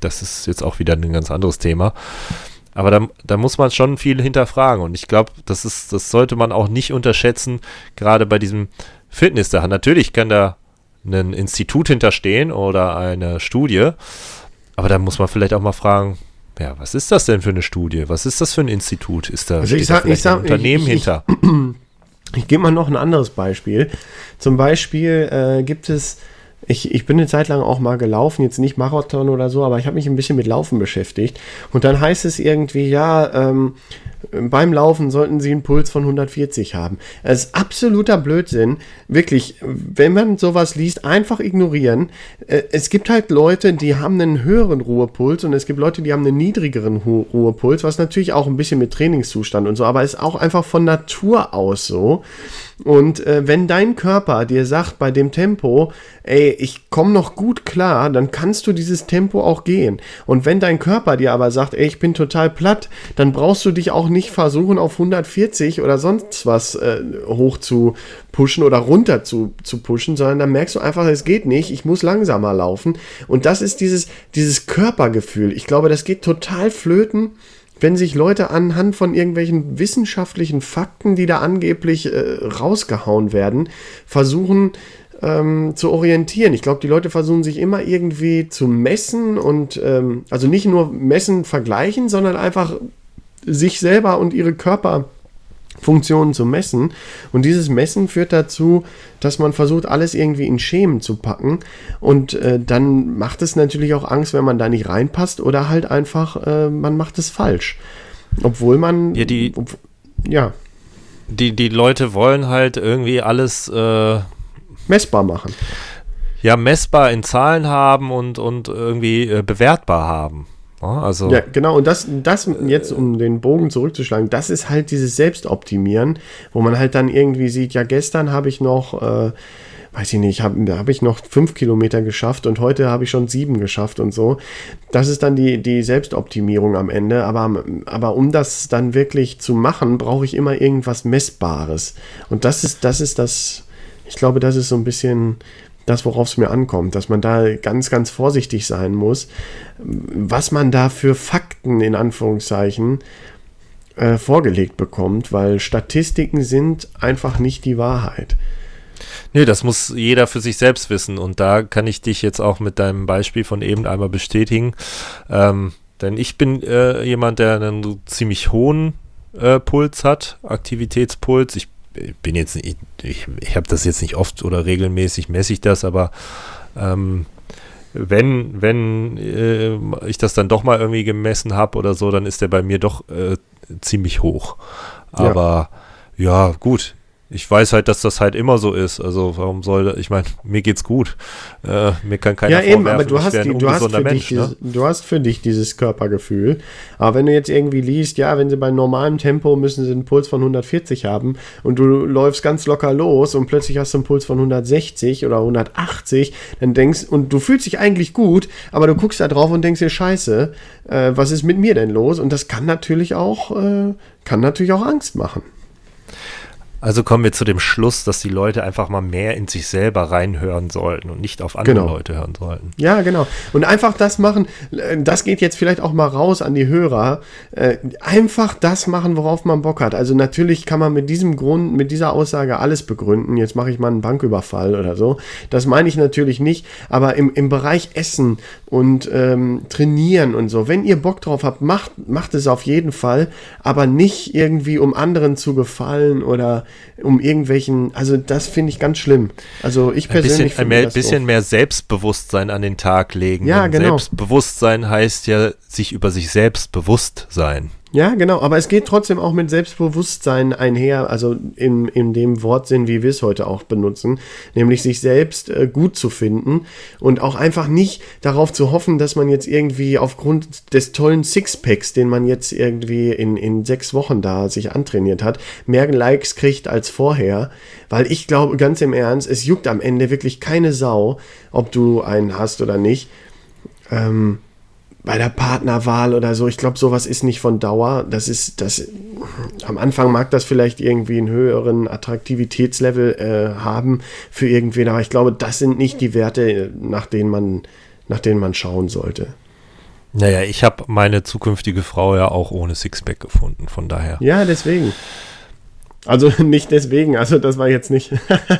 [SPEAKER 2] das ist jetzt auch wieder ein ganz anderes Thema. Aber da, da muss man schon viel hinterfragen. Und ich glaube, das ist, das sollte man auch nicht unterschätzen, gerade bei diesem Fitness da. Natürlich kann da ein Institut hinterstehen oder eine Studie. Aber da muss man vielleicht auch mal fragen, ja, was ist das denn für eine Studie? Was ist das für ein Institut? Ist da,
[SPEAKER 1] also ich sag,
[SPEAKER 2] da
[SPEAKER 1] ich sag,
[SPEAKER 2] ein Unternehmen
[SPEAKER 1] ich,
[SPEAKER 2] ich, hinter?
[SPEAKER 1] Ich, gebe mal noch ein anderes Beispiel. Zum Beispiel äh, gibt es ich, ich bin eine Zeit lang auch mal gelaufen, jetzt nicht Marathon oder so, aber ich habe mich ein bisschen mit Laufen beschäftigt. Und dann heißt es irgendwie, ja, ähm, beim Laufen sollten Sie einen Puls von 140 haben. Das ist absoluter Blödsinn. Wirklich, wenn man sowas liest, einfach ignorieren. Äh, es gibt halt Leute, die haben einen höheren Ruhepuls und es gibt Leute, die haben einen niedrigeren Ruhepuls, was natürlich auch ein bisschen mit Trainingszustand und so, aber ist auch einfach von Natur aus so. Und äh, wenn dein Körper dir sagt bei dem Tempo, ey, ich komme noch gut klar, dann kannst du dieses Tempo auch gehen. Und wenn dein Körper dir aber sagt, ey, ich bin total platt, dann brauchst du dich auch nicht versuchen, auf 140 oder sonst was äh, hoch zu pushen oder runter zu, zu pushen, sondern dann merkst du einfach, es geht nicht, ich muss langsamer laufen. Und das ist dieses, dieses Körpergefühl. Ich glaube, das geht total flöten wenn sich Leute anhand von irgendwelchen wissenschaftlichen Fakten, die da angeblich äh, rausgehauen werden, versuchen ähm, zu orientieren. Ich glaube, die Leute versuchen sich immer irgendwie zu messen und ähm, also nicht nur messen, vergleichen, sondern einfach sich selber und ihre Körper Funktionen zu messen. Und dieses Messen führt dazu, dass man versucht, alles irgendwie in Schemen zu packen. Und äh, dann macht es natürlich auch Angst, wenn man da nicht reinpasst oder halt einfach, äh, man macht es falsch. Obwohl man.
[SPEAKER 2] Ja, die.
[SPEAKER 1] Ob, ja.
[SPEAKER 2] Die, die Leute wollen halt irgendwie alles. Äh,
[SPEAKER 1] messbar machen.
[SPEAKER 2] Ja, messbar in Zahlen haben und, und irgendwie äh, bewertbar haben. Also
[SPEAKER 1] ja, genau. Und das, das jetzt, um den Bogen zurückzuschlagen, das ist halt dieses Selbstoptimieren, wo man halt dann irgendwie sieht, ja, gestern habe ich noch, äh, weiß ich nicht, habe hab ich noch fünf Kilometer geschafft und heute habe ich schon sieben geschafft und so. Das ist dann die, die Selbstoptimierung am Ende. Aber, aber um das dann wirklich zu machen, brauche ich immer irgendwas Messbares. Und das ist, das ist das, ich glaube, das ist so ein bisschen das, worauf es mir ankommt, dass man da ganz, ganz vorsichtig sein muss, was man da für Fakten in Anführungszeichen äh, vorgelegt bekommt, weil Statistiken sind einfach nicht die Wahrheit.
[SPEAKER 2] Nee, das muss jeder für sich selbst wissen und da kann ich dich jetzt auch mit deinem Beispiel von eben einmal bestätigen. Ähm, denn ich bin äh, jemand, der einen ziemlich hohen äh, Puls hat, Aktivitätspuls. Ich bin jetzt nicht, ich, ich habe das jetzt nicht oft oder regelmäßig messe ich das, aber ähm, wenn, wenn äh, ich das dann doch mal irgendwie gemessen habe oder so, dann ist der bei mir doch äh, ziemlich hoch. Aber ja. ja, gut, ich weiß halt, dass das halt immer so ist. Also warum soll, ich meine, mir geht's gut. Äh, mir kann keiner
[SPEAKER 1] Ja eben, aber du hast, die, du, hast für Mensch, dich ne? dieses, du hast für dich dieses Körpergefühl. Aber wenn du jetzt irgendwie liest, ja, wenn sie bei normalem Tempo müssen sie einen Puls von 140 haben und du läufst ganz locker los und plötzlich hast du einen Puls von 160 oder 180, dann denkst, und du fühlst dich eigentlich gut, aber du guckst da drauf und denkst dir, scheiße, äh, was ist mit mir denn los? Und das kann natürlich auch, äh, kann natürlich auch Angst machen.
[SPEAKER 2] Also kommen wir zu dem Schluss, dass die Leute einfach mal mehr in sich selber reinhören sollten und nicht auf andere
[SPEAKER 1] Genau.
[SPEAKER 2] Leute hören sollten.
[SPEAKER 1] Ja, genau. Und einfach das machen, äh, das geht jetzt vielleicht auch mal raus an die Hörer. Äh, Einfach das machen, worauf man Bock hat. Also natürlich kann man mit diesem Grund, mit dieser Aussage alles begründen. Jetzt mache ich mal einen Banküberfall oder so. Das meine ich natürlich nicht. Aber im, im Bereich Essen und ähm, Trainieren und so, wenn ihr Bock drauf habt, macht, macht es auf jeden Fall. Aber nicht irgendwie, um anderen zu gefallen oder um irgendwelchen, also das finde ich ganz schlimm. Also ich
[SPEAKER 2] Ein
[SPEAKER 1] persönlich
[SPEAKER 2] bisschen, ein mehr, bisschen mehr Selbstbewusstsein an den Tag legen.
[SPEAKER 1] Ja, genau.
[SPEAKER 2] Selbstbewusstsein heißt ja, sich über sich selbst bewusst sein.
[SPEAKER 1] Ja, genau, aber es geht trotzdem auch mit Selbstbewusstsein einher, also in, in dem Wortsinn, wie wir es heute auch benutzen, nämlich sich selbst äh, gut zu finden und auch einfach nicht darauf zu hoffen, dass man jetzt irgendwie aufgrund des tollen Sixpacks, den man jetzt irgendwie in, in sechs Wochen da sich antrainiert hat, mehr Likes kriegt als vorher, weil ich glaube ganz im Ernst, es juckt am Ende wirklich keine Sau, ob du einen hast oder nicht. Ähm, bei der Partnerwahl oder so, ich glaube, sowas ist nicht von Dauer. Das ist, das, am Anfang mag das vielleicht irgendwie einen höheren Attraktivitätslevel äh, haben für irgendwen, aber ich glaube, das sind nicht die Werte, nach denen man, nach denen man schauen sollte.
[SPEAKER 2] Naja, ich habe meine zukünftige Frau ja auch ohne Sixpack gefunden, von daher.
[SPEAKER 1] Ja, deswegen. Also nicht deswegen, also das war jetzt nicht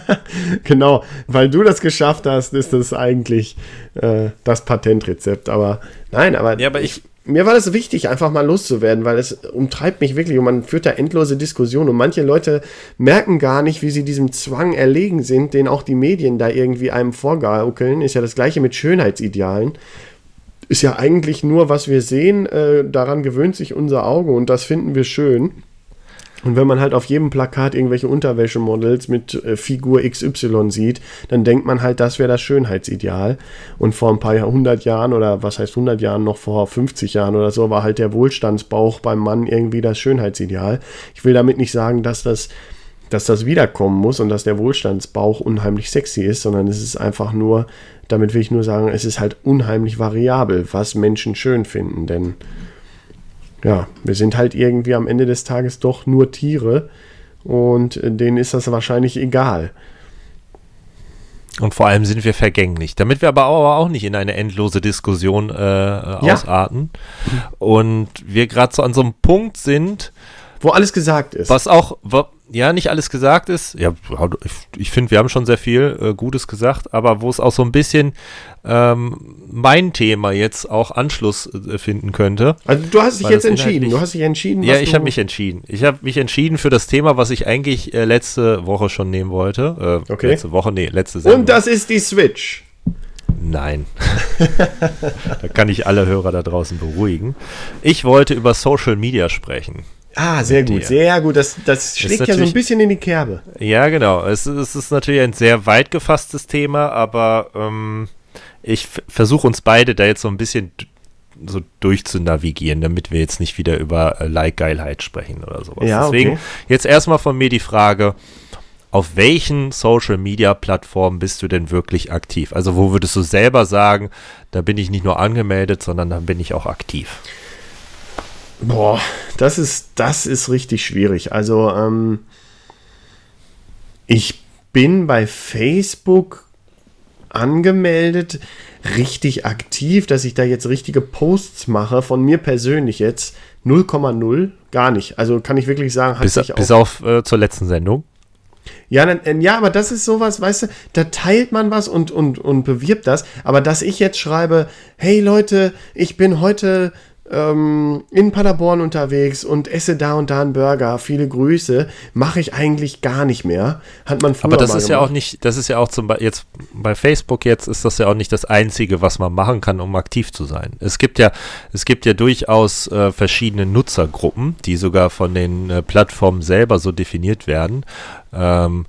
[SPEAKER 1] genau, weil du das geschafft hast, ist das eigentlich äh, das Patentrezept. Aber nein, aber,
[SPEAKER 2] Ja, aber ich-
[SPEAKER 1] mir war das wichtig, einfach mal loszuwerden, weil es umtreibt mich wirklich und man führt da endlose Diskussionen und manche Leute merken gar nicht, wie sie diesem Zwang erlegen sind, den auch die Medien da irgendwie einem vorgaukeln. Ist ja das gleiche mit Schönheitsidealen. Ist ja eigentlich nur, was wir sehen, äh, daran gewöhnt sich unser Auge und das finden wir schön. Und wenn man halt auf jedem Plakat irgendwelche Unterwäschemodels mit äh, Figur XY sieht, dann denkt man halt, das wäre das Schönheitsideal. Und vor ein paar hundert Jahren oder was heißt 100 Jahren, noch vor 50 Jahren oder so, war halt der Wohlstandsbauch beim Mann irgendwie das Schönheitsideal. Ich will damit nicht sagen, dass das, dass das wiederkommen muss und dass der Wohlstandsbauch unheimlich sexy ist, sondern es ist einfach nur, damit will ich nur sagen, es ist halt unheimlich variabel, was Menschen schön finden, denn ja, wir sind halt irgendwie am Ende des Tages doch nur Tiere und äh, denen ist das wahrscheinlich egal.
[SPEAKER 2] Und vor allem sind wir vergänglich. Damit wir aber auch, nicht in eine endlose Diskussion äh, ausarten. Und wir gerade so an so einem Punkt sind,
[SPEAKER 1] Wo alles gesagt ist.
[SPEAKER 2] was auch, ja, nicht alles gesagt ist. Ja, ich, ich finde, wir haben schon sehr viel äh, Gutes gesagt, aber wo es auch so ein bisschen ähm, mein Thema jetzt auch Anschluss äh, finden könnte.
[SPEAKER 1] Also du hast dich jetzt entschieden. Du hast dich entschieden.
[SPEAKER 2] Ja, ich habe mich entschieden. Ich habe mich entschieden für das Thema, was ich eigentlich äh, letzte Woche schon nehmen wollte. Äh,
[SPEAKER 1] Okay.
[SPEAKER 2] Letzte Woche, nee, letzte Sendung.
[SPEAKER 1] Und das ist die Switch.
[SPEAKER 2] Nein. da kann ich alle Hörer da draußen beruhigen. Ich wollte über Social Media sprechen.
[SPEAKER 1] Ah, sehr gut,
[SPEAKER 2] dir.
[SPEAKER 1] sehr gut. Das, das schlägt ja so ein bisschen in die Kerbe.
[SPEAKER 2] Ja, genau. Es, es ist natürlich ein sehr weit gefasstes Thema, aber ähm, ich versuche uns beide da jetzt so ein bisschen so durchzunavigieren, damit wir jetzt nicht wieder über äh, Like-Geilheit sprechen oder sowas.
[SPEAKER 1] Ja,
[SPEAKER 2] Deswegen
[SPEAKER 1] okay.
[SPEAKER 2] jetzt erstmal von mir die Frage, auf welchen Social-Media-Plattformen bist du denn wirklich aktiv? Also wo würdest du selber sagen, da bin ich nicht nur angemeldet, sondern da bin ich auch aktiv?
[SPEAKER 1] Boah, das ist, das ist richtig schwierig. Also, ähm, ich bin bei Facebook angemeldet, richtig aktiv, dass ich da jetzt richtige Posts mache, von mir persönlich jetzt 0,0, gar nicht. Also kann ich wirklich sagen, hat
[SPEAKER 2] Bis,
[SPEAKER 1] sich
[SPEAKER 2] bis auf äh, zur letzten Sendung.
[SPEAKER 1] Ja, dann, äh, ja, aber das ist sowas, weißt du, da teilt man was und, und, und bewirbt das. Aber dass ich jetzt schreibe, hey Leute, ich bin heute ähm, in Paderborn unterwegs und esse da und da einen Burger, viele Grüße, mache ich eigentlich gar nicht mehr. Hat man früher
[SPEAKER 2] Aber das ist ja auch
[SPEAKER 1] gemacht.
[SPEAKER 2] nicht, das ist ja auch zum Beispiel jetzt bei Facebook jetzt ist das ja auch nicht das Einzige, was man machen kann, um aktiv zu sein. Es gibt ja, es gibt ja durchaus äh, verschiedene Nutzergruppen, die sogar von den äh, Plattformen selber so definiert werden. Ähm,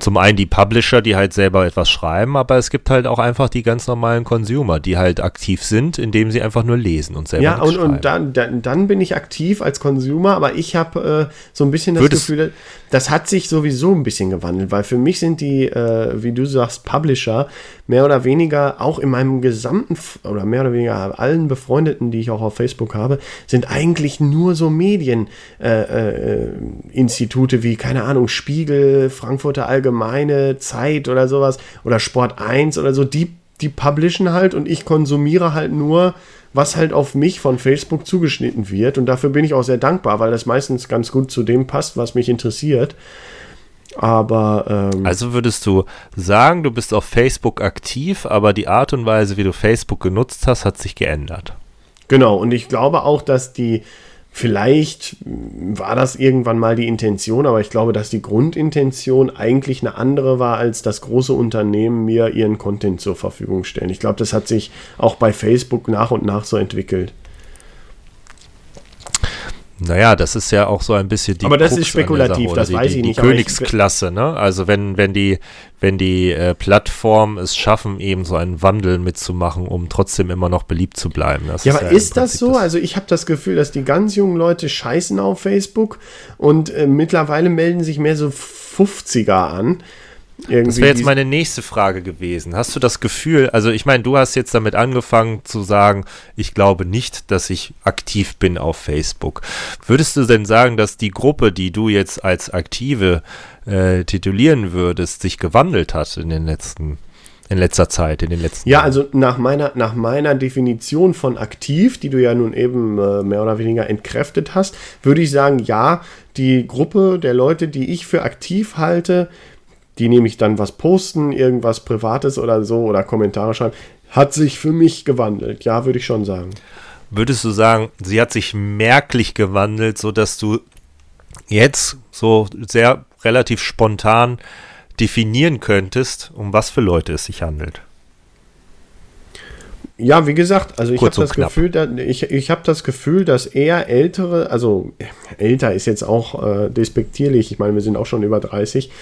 [SPEAKER 2] zum einen die Publisher, die halt selber etwas schreiben, aber es gibt halt auch einfach die ganz normalen Consumer, die halt aktiv sind, indem sie einfach nur lesen und selber
[SPEAKER 1] Ja, und,
[SPEAKER 2] schreiben.
[SPEAKER 1] und dann, dann, dann bin ich aktiv als Consumer, aber ich habe äh, so ein bisschen das
[SPEAKER 2] Würdest-
[SPEAKER 1] Gefühl, das hat sich sowieso ein bisschen gewandelt, weil für mich sind die, äh, wie du sagst, Publisher mehr oder weniger auch in meinem gesamten oder mehr oder weniger allen Befreundeten, die ich auch auf Facebook habe, sind eigentlich nur so Medieninstitute äh, äh, wie, keine Ahnung, Spiegel, Frankfurter Allgemeine, Zeit oder sowas oder Sport 1 oder so, die, die publishen halt und ich konsumiere halt nur was halt auf mich von Facebook zugeschnitten wird. Und dafür bin ich auch sehr dankbar, weil das meistens ganz gut zu dem passt, was mich interessiert. Aber.
[SPEAKER 2] Ähm, also würdest du sagen, du bist auf Facebook aktiv, aber die Art und Weise, wie du Facebook genutzt hast, hat sich geändert.
[SPEAKER 1] Genau, und ich glaube auch, dass die Vielleicht war das irgendwann mal die Intention, aber ich glaube, dass die Grundintention eigentlich eine andere war, als dass große Unternehmen mir ihren Content zur Verfügung stellen. Ich glaube, das hat sich auch bei Facebook nach und nach so entwickelt.
[SPEAKER 2] Naja, das ist ja auch so ein bisschen
[SPEAKER 1] die Aber das Krux ist spekulativ, das
[SPEAKER 2] die,
[SPEAKER 1] weiß
[SPEAKER 2] die,
[SPEAKER 1] ich nicht.
[SPEAKER 2] Die Königsklasse, ne? Also wenn, wenn die, wenn die äh, Plattformen es schaffen, eben so einen Wandel mitzumachen, um trotzdem immer noch beliebt zu bleiben.
[SPEAKER 1] Das ja, ist aber ja ist das so? Das also ich habe das Gefühl, dass die ganz jungen Leute scheißen auf Facebook und äh, mittlerweile melden sich mehr so 50er an.
[SPEAKER 2] Irgendwie das wäre jetzt meine nächste Frage gewesen. Hast du das Gefühl, also ich meine, du hast jetzt damit angefangen zu sagen, ich glaube nicht, dass ich aktiv bin auf Facebook. Würdest du denn sagen, dass die Gruppe, die du jetzt als aktive äh, titulieren würdest, sich gewandelt hat in den letzten in letzter Zeit, in den letzten
[SPEAKER 1] Ja, Jahren. also nach meiner, nach meiner Definition von aktiv, die du ja nun eben äh, mehr oder weniger entkräftet hast, würde ich sagen, ja, die Gruppe der Leute, die ich für aktiv halte, die nämlich dann was posten, irgendwas Privates oder so oder Kommentare schreiben, hat sich für mich gewandelt. Ja, würde ich schon sagen.
[SPEAKER 2] Würdest du sagen, sie hat sich merklich gewandelt, sodass du jetzt so sehr relativ spontan definieren könntest, um was für Leute es sich handelt?
[SPEAKER 1] Ja, wie gesagt, also ich habe das Gefühl, dass, ich, ich habe das Gefühl, dass eher ältere, also älter ist jetzt auch äh, despektierlich, ich meine, wir sind auch schon über 30,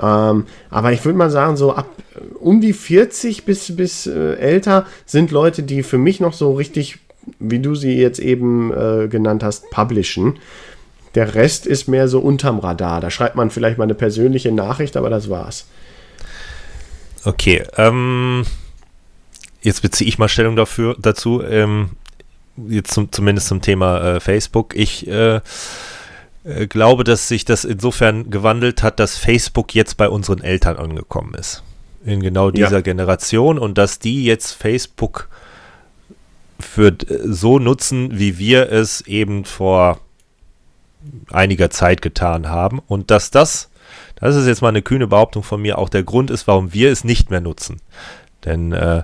[SPEAKER 1] ähm, aber ich würde mal sagen, so ab äh, um die 40 bis, bis äh, älter sind Leute, die für mich noch so richtig, wie du sie jetzt eben äh, genannt hast, publishen. Der Rest ist mehr so unterm Radar. Da schreibt man vielleicht mal eine persönliche Nachricht, aber das war's.
[SPEAKER 2] Okay, ähm jetzt beziehe ich mal Stellung dafür, dazu, ähm, jetzt zum, zumindest zum Thema äh, Facebook. Ich äh, äh, glaube, dass sich das insofern gewandelt hat, dass Facebook jetzt bei unseren Eltern angekommen ist. In genau dieser ja. Generation und dass die jetzt Facebook für so nutzen, wie wir es eben vor einiger Zeit getan haben und dass das, das ist jetzt mal eine kühne Behauptung von mir, auch der Grund ist, warum wir es nicht mehr nutzen. Denn äh,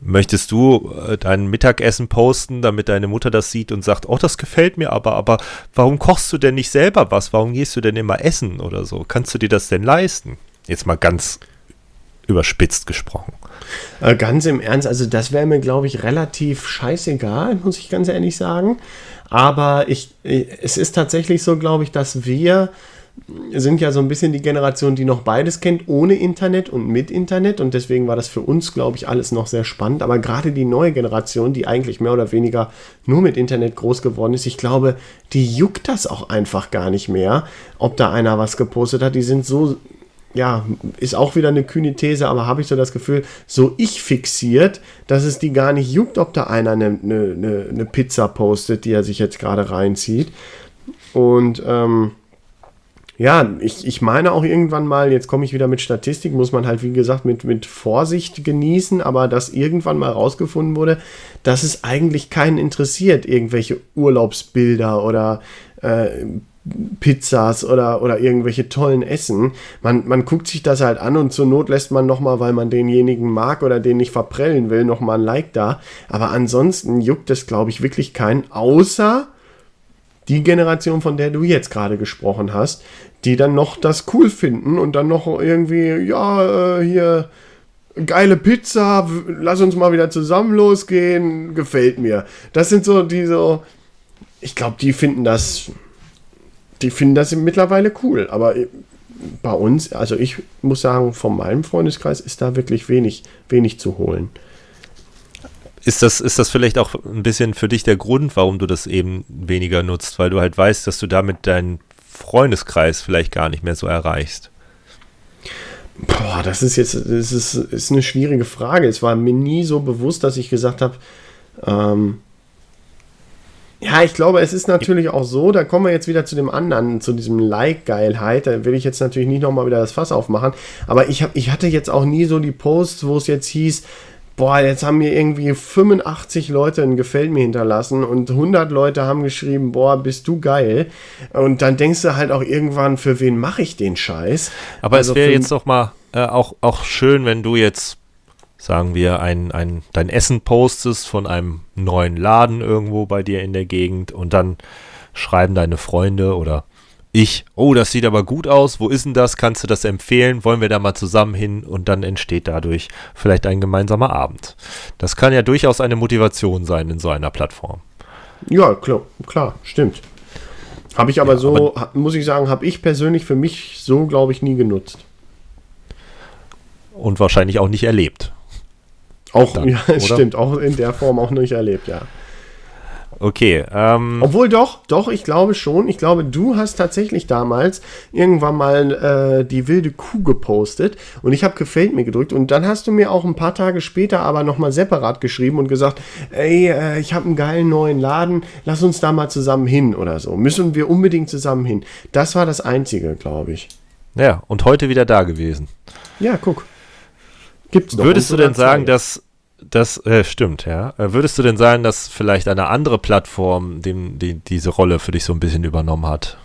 [SPEAKER 2] Möchtest du äh, dein Mittagessen posten, damit deine Mutter das sieht und sagt, oh, das gefällt mir aber, aber warum kochst du denn nicht selber was? Warum gehst du denn immer essen oder so? Kannst du dir das denn leisten? Jetzt mal ganz überspitzt gesprochen.
[SPEAKER 1] Äh, ganz im Ernst, also das wäre mir, glaube ich, relativ scheißegal, muss ich ganz ehrlich sagen. Aber ich, es ist tatsächlich so, glaube ich, dass wir sind ja so ein bisschen die Generation, die noch beides kennt, ohne Internet und mit Internet. Und deswegen war das für uns, glaube ich, alles noch sehr spannend. Aber gerade die neue Generation, die eigentlich mehr oder weniger nur mit Internet groß geworden ist, ich glaube, die juckt das auch einfach gar nicht mehr, ob da einer was gepostet hat. Die sind so, ja, ist auch wieder eine kühne These, aber habe ich so das Gefühl, so ich fixiert, dass es die gar nicht juckt, ob da einer eine, eine, eine Pizza postet, die er sich jetzt gerade reinzieht. Und ähm, ja, ich, ich meine auch irgendwann mal, jetzt komme ich wieder mit Statistik, muss man halt, wie gesagt, mit, mit Vorsicht genießen, aber dass irgendwann mal rausgefunden wurde, dass es eigentlich keinen interessiert, irgendwelche Urlaubsbilder oder äh, Pizzas oder, oder irgendwelche tollen Essen. Man, man guckt sich das halt an und zur Not lässt man nochmal, weil man denjenigen mag oder den nicht verprellen will, nochmal ein Like da. Aber ansonsten juckt es, glaube ich, wirklich keinen, außer die Generation, von der du jetzt gerade gesprochen hast, die dann noch das cool finden und dann noch irgendwie, ja, äh, hier geile Pizza, lass uns mal wieder zusammen losgehen, gefällt mir. Das sind so die so, ich glaube, die finden das, die finden das mittlerweile cool, aber bei uns, also ich muss sagen, von meinem Freundeskreis ist da wirklich wenig, wenig zu holen.
[SPEAKER 2] Ist das, ist das vielleicht auch ein bisschen für dich der Grund, warum du das eben weniger nutzt, weil du halt weißt, dass du damit deinen Freundeskreis vielleicht gar nicht mehr so erreichst?
[SPEAKER 1] Boah, das ist jetzt das ist, ist eine schwierige Frage. Es war mir nie so bewusst, dass ich gesagt habe, ähm, ja, ich glaube, es ist natürlich auch so, da kommen wir jetzt wieder zu dem anderen, zu diesem Like-Geilheit. Da will ich jetzt natürlich nicht nochmal wieder das Fass aufmachen. Aber ich, hab, ich hatte jetzt auch nie so die Posts, wo es jetzt hieß, boah, jetzt haben mir irgendwie 85 Leute ein Gefällt mir hinterlassen und 100 Leute haben geschrieben, boah, bist du geil. Und dann denkst du halt auch irgendwann, für wen mache ich den Scheiß?
[SPEAKER 2] Aber
[SPEAKER 1] Also
[SPEAKER 2] es wäre jetzt doch mal äh, auch, auch schön, wenn du jetzt, sagen wir, ein, ein, dein Essen postest von einem neuen Laden irgendwo bei dir in der Gegend und dann schreiben deine Freunde oder ich, oh, das sieht aber gut aus, wo ist denn das? Kannst du das empfehlen? Wollen wir da mal zusammen hin? Und dann entsteht dadurch vielleicht ein gemeinsamer Abend. Das kann ja durchaus eine Motivation sein in so einer Plattform.
[SPEAKER 1] Ja, klar, klar stimmt. Habe ich aber
[SPEAKER 2] Ja,
[SPEAKER 1] so, ha- muss ich sagen, habe ich persönlich für mich so, glaube ich, nie genutzt.
[SPEAKER 2] Und wahrscheinlich auch nicht erlebt.
[SPEAKER 1] Auch,
[SPEAKER 2] Dann,
[SPEAKER 1] ja,
[SPEAKER 2] oder?
[SPEAKER 1] stimmt, auch in der Form auch nicht erlebt, ja.
[SPEAKER 2] Okay, ähm,
[SPEAKER 1] Obwohl doch, doch, ich glaube schon. Ich glaube, du hast tatsächlich damals irgendwann mal äh, die wilde Kuh gepostet und ich habe gefällt mir gedrückt und dann hast du mir auch ein paar Tage später aber nochmal separat geschrieben und gesagt, ey, äh, ich habe einen geilen neuen Laden, lass uns da mal zusammen hin oder so. Müssen wir unbedingt zusammen hin. Das war das Einzige, glaube ich.
[SPEAKER 2] ja, und heute wieder da gewesen.
[SPEAKER 1] Ja, guck. Gibt's noch.
[SPEAKER 2] Würdest du denn sagen, dass das äh, stimmt, ja? Äh, Würdest du denn sagen, dass vielleicht eine andere Plattform dem, die, diese Rolle für dich so ein bisschen übernommen hat?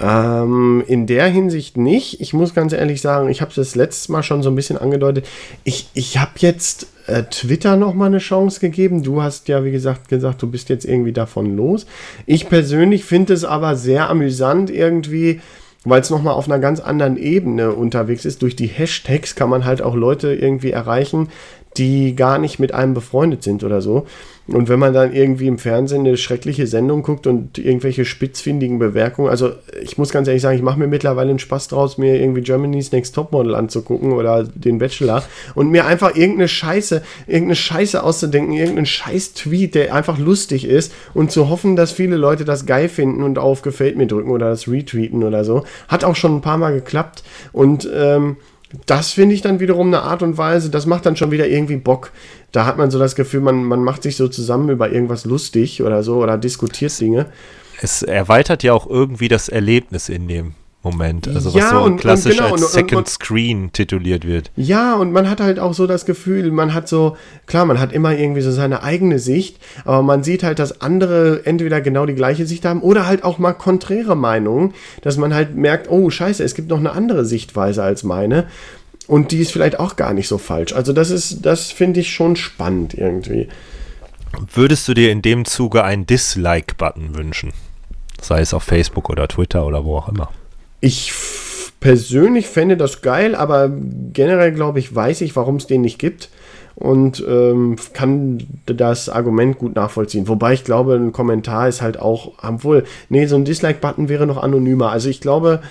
[SPEAKER 1] Ähm, in der Hinsicht nicht. Ich muss ganz ehrlich sagen, ich habe es das letztes Mal schon so ein bisschen angedeutet. Ich, ich habe jetzt äh, Twitter noch mal eine Chance gegeben. Du hast ja, wie gesagt, gesagt, du bist jetzt irgendwie davon los. Ich persönlich finde es aber sehr amüsant irgendwie, weil es noch mal auf einer ganz anderen Ebene unterwegs ist. Durch die Hashtags kann man halt auch Leute irgendwie erreichen, die gar nicht mit einem befreundet sind oder so. Und wenn man dann irgendwie im Fernsehen eine schreckliche Sendung guckt und irgendwelche spitzfindigen Bewerkungen, also ich muss ganz ehrlich sagen, ich mache mir mittlerweile einen Spaß draus, mir irgendwie Germany's Next Topmodel anzugucken oder den Bachelor und mir einfach irgendeine Scheiße, irgendeine Scheiße auszudenken, irgendeinen Scheiß-Tweet, der einfach lustig ist und zu hoffen, dass viele Leute das geil finden und auf Gefällt mir drücken oder das retweeten oder so. Hat auch schon ein paar Mal geklappt und ähm, das finde ich dann wiederum eine Art und Weise, das macht dann schon wieder irgendwie Bock. Da hat man so das Gefühl, man, man macht sich so zusammen über irgendwas lustig oder so oder diskutiert Dinge.
[SPEAKER 2] Es erweitert ja auch irgendwie das Erlebnis in dem Moment. Also
[SPEAKER 1] Ja,
[SPEAKER 2] was so
[SPEAKER 1] und- und
[SPEAKER 2] klassisch
[SPEAKER 1] genau,
[SPEAKER 2] als
[SPEAKER 1] und- und-
[SPEAKER 2] Second
[SPEAKER 1] und-
[SPEAKER 2] Screen tituliert wird.
[SPEAKER 1] Ja, und man hat halt auch so das Gefühl, man hat so, klar, man hat immer irgendwie so seine eigene Sicht, aber man sieht halt, dass andere entweder genau die gleiche Sicht haben oder halt auch mal konträre Meinungen, dass man halt merkt, oh scheiße, es gibt noch eine andere Sichtweise als meine. Und die ist vielleicht auch gar nicht so falsch. Also das ist, das finde ich schon spannend irgendwie.
[SPEAKER 2] Würdest du dir in dem Zuge einen Dislike-Button wünschen? Sei es auf Facebook oder Twitter oder wo auch immer.
[SPEAKER 1] Ich persönlich fände das geil, aber generell glaube ich, weiß ich, warum es den nicht gibt und ähm, kann das Argument gut nachvollziehen. Wobei ich glaube, ein Kommentar ist halt auch, obwohl, nee, so ein Dislike-Button wäre noch anonymer. Also ich glaube,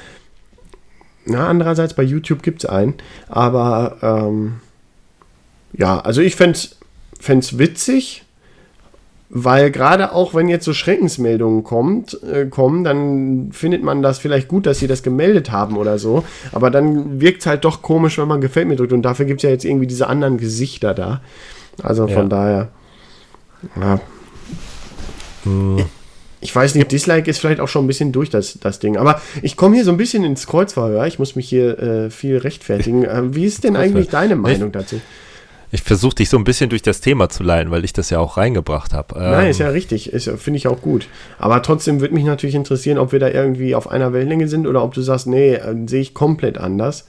[SPEAKER 1] na, andererseits bei YouTube gibt es einen, aber ähm, ja, also ich fände es witzig, weil gerade auch wenn jetzt so Schreckensmeldungen kommt, äh, kommen, dann findet man das vielleicht gut, dass sie das gemeldet haben oder so. Aber dann wirkt es halt doch komisch, wenn man gefällt mir drückt. Und dafür gibt es ja jetzt irgendwie diese anderen Gesichter da. Also von
[SPEAKER 2] Ja.
[SPEAKER 1] daher. Ja.
[SPEAKER 2] Hm,
[SPEAKER 1] Ich weiß nicht, Dislike ist vielleicht auch schon ein bisschen durch das, das Ding. Aber ich komme hier so ein bisschen ins Kreuzverhör. Ich muss mich hier äh, viel rechtfertigen. Äh, wie ist denn eigentlich deine Meinung dazu?
[SPEAKER 2] Ich versuche dich so ein bisschen durch das Thema zu leiten, weil ich das ja auch reingebracht habe.
[SPEAKER 1] Nein,
[SPEAKER 2] Ähm,
[SPEAKER 1] ist ja richtig. Finde ich auch gut. Aber trotzdem würde mich natürlich interessieren, ob wir da irgendwie auf einer Wellenlänge sind oder ob du sagst, nee, äh, sehe ich komplett anders.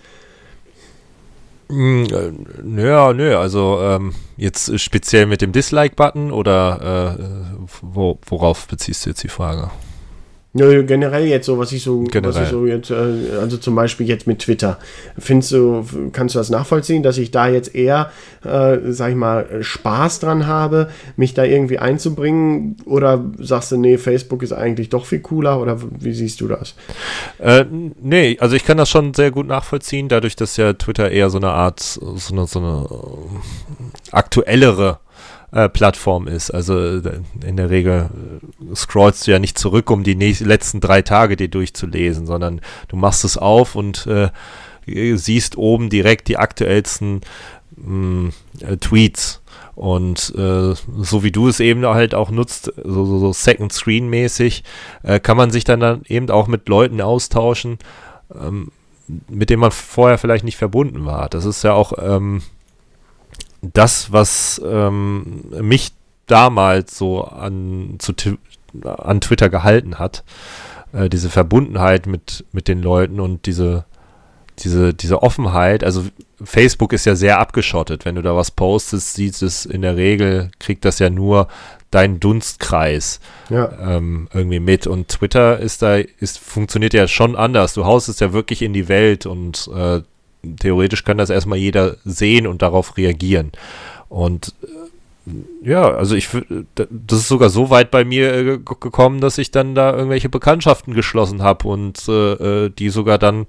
[SPEAKER 2] Mm, äh, Nö, nö, also ähm, jetzt speziell mit dem Dislike-Button oder äh, wo, worauf beziehst du jetzt die Frage?
[SPEAKER 1] Nö, generell jetzt so, was ich so, was ich so jetzt, äh, also zum Beispiel jetzt mit Twitter. Findest du, kannst du das nachvollziehen, dass ich da jetzt eher, äh, sag ich mal, Spaß dran habe, mich da irgendwie einzubringen? Oder sagst du, nee, Facebook ist eigentlich doch viel cooler? Oder wie siehst du das?
[SPEAKER 2] Äh, nee, also ich kann das schon sehr gut nachvollziehen, dadurch, dass ja Twitter eher so eine Art, so eine, so eine äh, aktuellere äh, Plattform ist. Also äh, in der Regel äh, scrollst du ja nicht zurück, um die nächsten, letzten drei Tage dir durchzulesen, sondern du machst es auf und äh, siehst oben direkt die aktuellsten mh, äh, Tweets. Und äh, so wie du es eben halt auch nutzt, so, so, so Second Screen mäßig, äh, kann man sich dann, dann eben auch mit Leuten austauschen, ähm, mit denen man vorher vielleicht nicht verbunden war. Das ist ja auch ähm, das, was ähm, mich damals so an, zu, an Twitter gehalten hat. Äh, diese Verbundenheit mit, mit den Leuten und diese diese, diese Offenheit, also Facebook ist ja sehr abgeschottet. Wenn du da was postest, sieht es in der Regel, kriegt das ja nur dein Dunstkreis ja. ähm, irgendwie mit. Und Twitter ist da, ist, funktioniert ja schon anders. Du haust es ja wirklich in die Welt und äh, theoretisch kann das erstmal jeder sehen und darauf reagieren. Und äh, ja, also ich das ist sogar so weit bei mir äh, gekommen, dass ich dann da irgendwelche Bekanntschaften geschlossen habe und äh, äh, die sogar dann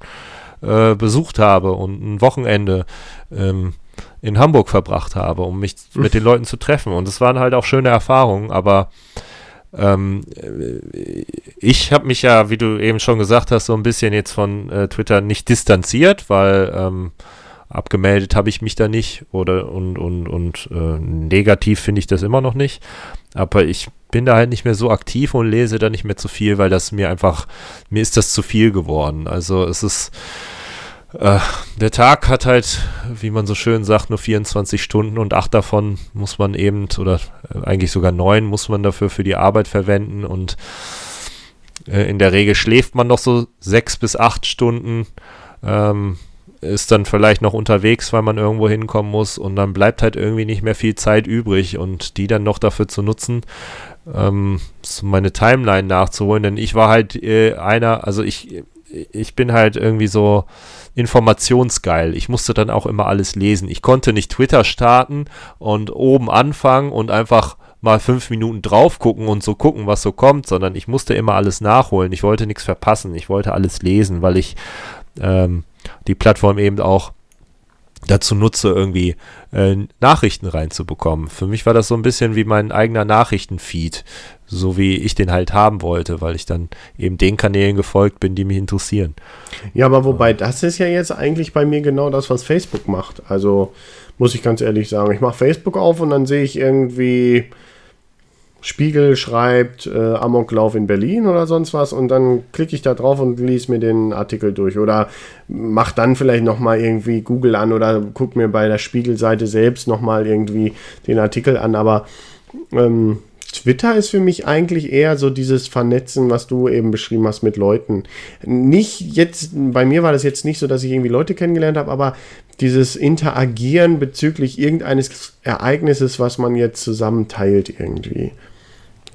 [SPEAKER 2] äh, besucht habe und ein Wochenende ähm, in Hamburg verbracht habe, um mich mit den Leuten zu treffen. Und es waren halt auch schöne Erfahrungen, aber ähm, ich habe mich ja, wie du eben schon gesagt hast, so ein bisschen jetzt von äh, Twitter nicht distanziert, weil ähm, abgemeldet habe ich mich da nicht oder und und und äh, negativ finde ich das immer noch nicht. Aber ich bin da halt nicht mehr so aktiv und lese da nicht mehr zu viel, weil das mir einfach, mir ist das zu viel geworden. Also es ist, äh, der Tag hat halt, wie man so schön sagt, nur 24 Stunden und acht davon muss man eben, oder äh, eigentlich sogar neun muss man dafür für die Arbeit verwenden und äh, in der Regel schläft man noch so sechs bis acht Stunden. Ähm, ist dann vielleicht noch unterwegs, weil man irgendwo hinkommen muss und dann bleibt halt irgendwie nicht mehr viel Zeit übrig und die dann noch dafür zu nutzen, ähm, meine Timeline nachzuholen, denn ich war halt äh, einer, also ich, ich bin halt irgendwie so informationsgeil. Ich musste dann auch immer alles lesen. Ich konnte nicht Twitter starten und oben anfangen und einfach mal fünf Minuten drauf gucken und so gucken, was so kommt, sondern ich musste immer alles nachholen. Ich wollte nichts verpassen. Ich wollte alles lesen, weil ich ähm, die Plattform eben auch dazu nutze, irgendwie äh, Nachrichten reinzubekommen. Für mich war das so ein bisschen wie mein eigener Nachrichtenfeed, so wie ich den halt haben wollte, weil ich dann eben den Kanälen gefolgt bin, die mich interessieren.
[SPEAKER 1] Ja, aber wobei, das ist ja jetzt eigentlich bei mir genau das, was Facebook macht. Also muss ich ganz ehrlich sagen, ich mache Facebook auf und dann sehe ich irgendwie Spiegel schreibt äh, Amoklauf in Berlin oder sonst was und dann klicke ich da drauf und lese mir den Artikel durch oder mach dann vielleicht nochmal irgendwie Google an oder guck mir bei der Spiegelseite selbst nochmal irgendwie den Artikel an, aber ähm, Twitter ist für mich eigentlich eher so dieses Vernetzen, was du eben beschrieben hast mit Leuten. Nicht jetzt, bei mir war das jetzt nicht so, dass ich irgendwie Leute kennengelernt habe, aber dieses Interagieren bezüglich irgendeines Ereignisses, was man jetzt zusammen teilt irgendwie.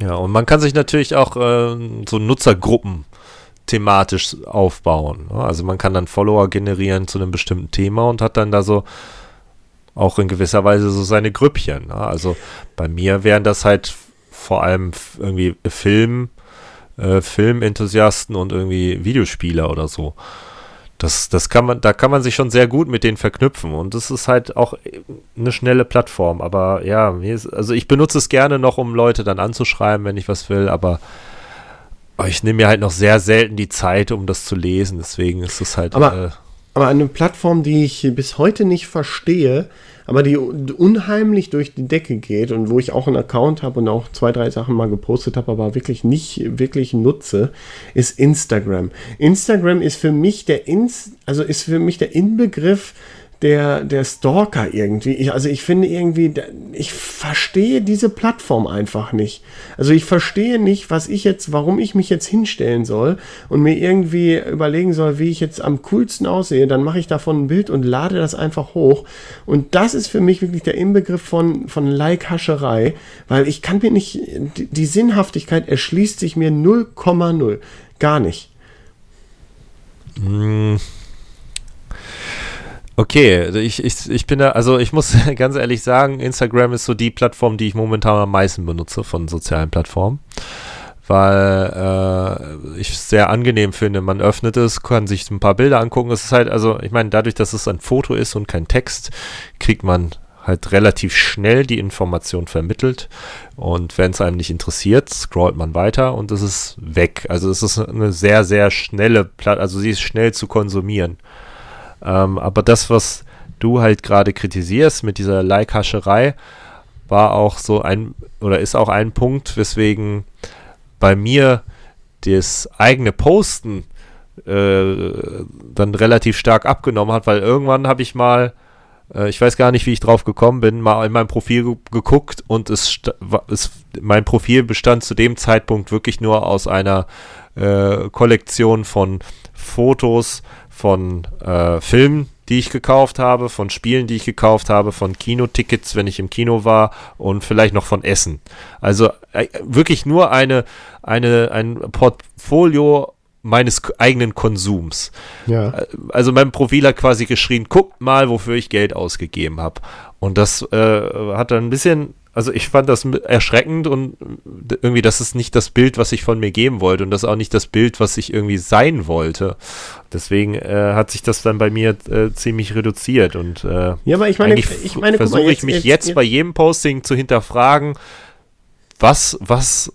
[SPEAKER 2] Ja, und man kann sich natürlich auch äh, so Nutzergruppen thematisch aufbauen. Ne? Also man kann dann Follower generieren zu einem bestimmten Thema und hat dann da so auch in gewisser Weise so seine Grüppchen. Ne? Also bei mir wären das halt vor allem irgendwie Film, äh, Filmenthusiasten und irgendwie Videospieler oder so. Das, das kann man, da kann man sich schon sehr gut mit denen verknüpfen und das ist halt auch eine schnelle Plattform. Aber ja, also ich benutze es gerne noch, um Leute dann anzuschreiben, wenn ich was will, aber ich nehme mir halt noch sehr selten die Zeit, um das zu lesen. Deswegen ist es halt.
[SPEAKER 1] Aber, äh, aber eine Plattform, die ich bis heute nicht verstehe, aber die unheimlich durch die Decke geht und wo ich auch einen Account habe und auch zwei, drei Sachen mal gepostet habe, aber wirklich nicht wirklich nutze, ist Instagram. Instagram ist für mich der Ins also ist für mich der Inbegriff der, der Stalker irgendwie. Ich, also ich finde irgendwie, ich verstehe diese Plattform einfach nicht. Also ich verstehe nicht, was ich jetzt, warum ich mich jetzt hinstellen soll und mir irgendwie überlegen soll, wie ich jetzt am coolsten aussehe. Dann mache ich davon ein Bild und lade das einfach hoch. Und das ist für mich wirklich der Inbegriff von, von Like-Hascherei, weil ich kann mir nicht, die, Sinnhaftigkeit erschließt sich mir 0,0. Gar nicht.
[SPEAKER 2] Mmh. Okay, ich, ich, ich bin da, also ich muss ganz ehrlich sagen, Instagram ist so die Plattform, die ich momentan am meisten benutze von sozialen Plattformen. Weil äh, ich es sehr angenehm finde. Man öffnet es, kann sich ein paar Bilder angucken. Es ist halt, also ich meine, dadurch, dass es ein Foto ist und kein Text, kriegt man halt relativ schnell die Information vermittelt. Und wenn es einem nicht interessiert, scrollt man weiter und es ist weg. Also es ist eine sehr, sehr schnelle Plattform, also sie ist schnell zu konsumieren. Ähm, aber das, was du halt gerade kritisierst mit dieser Like-Hascherei, war auch so ein, oder ist auch ein Punkt, weswegen bei mir das eigene Posten äh, dann relativ stark abgenommen hat, weil irgendwann habe ich mal, äh, ich weiß gar nicht, wie ich drauf gekommen bin, mal in mein Profil geguckt und es, es mein Profil bestand zu dem Zeitpunkt wirklich nur aus einer äh, Kollektion von Fotos von äh, Filmen, die ich gekauft habe, von Spielen, die ich gekauft habe, von Kinotickets, wenn ich im Kino war und vielleicht noch von Essen. Also äh, wirklich nur eine, eine, ein Portfolio meines eigenen Konsums.
[SPEAKER 1] Ja.
[SPEAKER 2] Äh, also mein Profil hat quasi geschrien, guckt mal, wofür ich Geld ausgegeben habe. Und das äh, hat dann ein bisschen also ich fand das erschreckend und irgendwie, das ist nicht das Bild, was ich von mir geben wollte und das ist auch nicht das Bild, was ich irgendwie sein wollte. Deswegen äh, hat sich das dann bei mir äh, ziemlich reduziert und äh,
[SPEAKER 1] ja, aber ich meine, ich meine,
[SPEAKER 2] versuche ich mich jetzt, jetzt, jetzt bei jedem Posting zu hinterfragen, was, was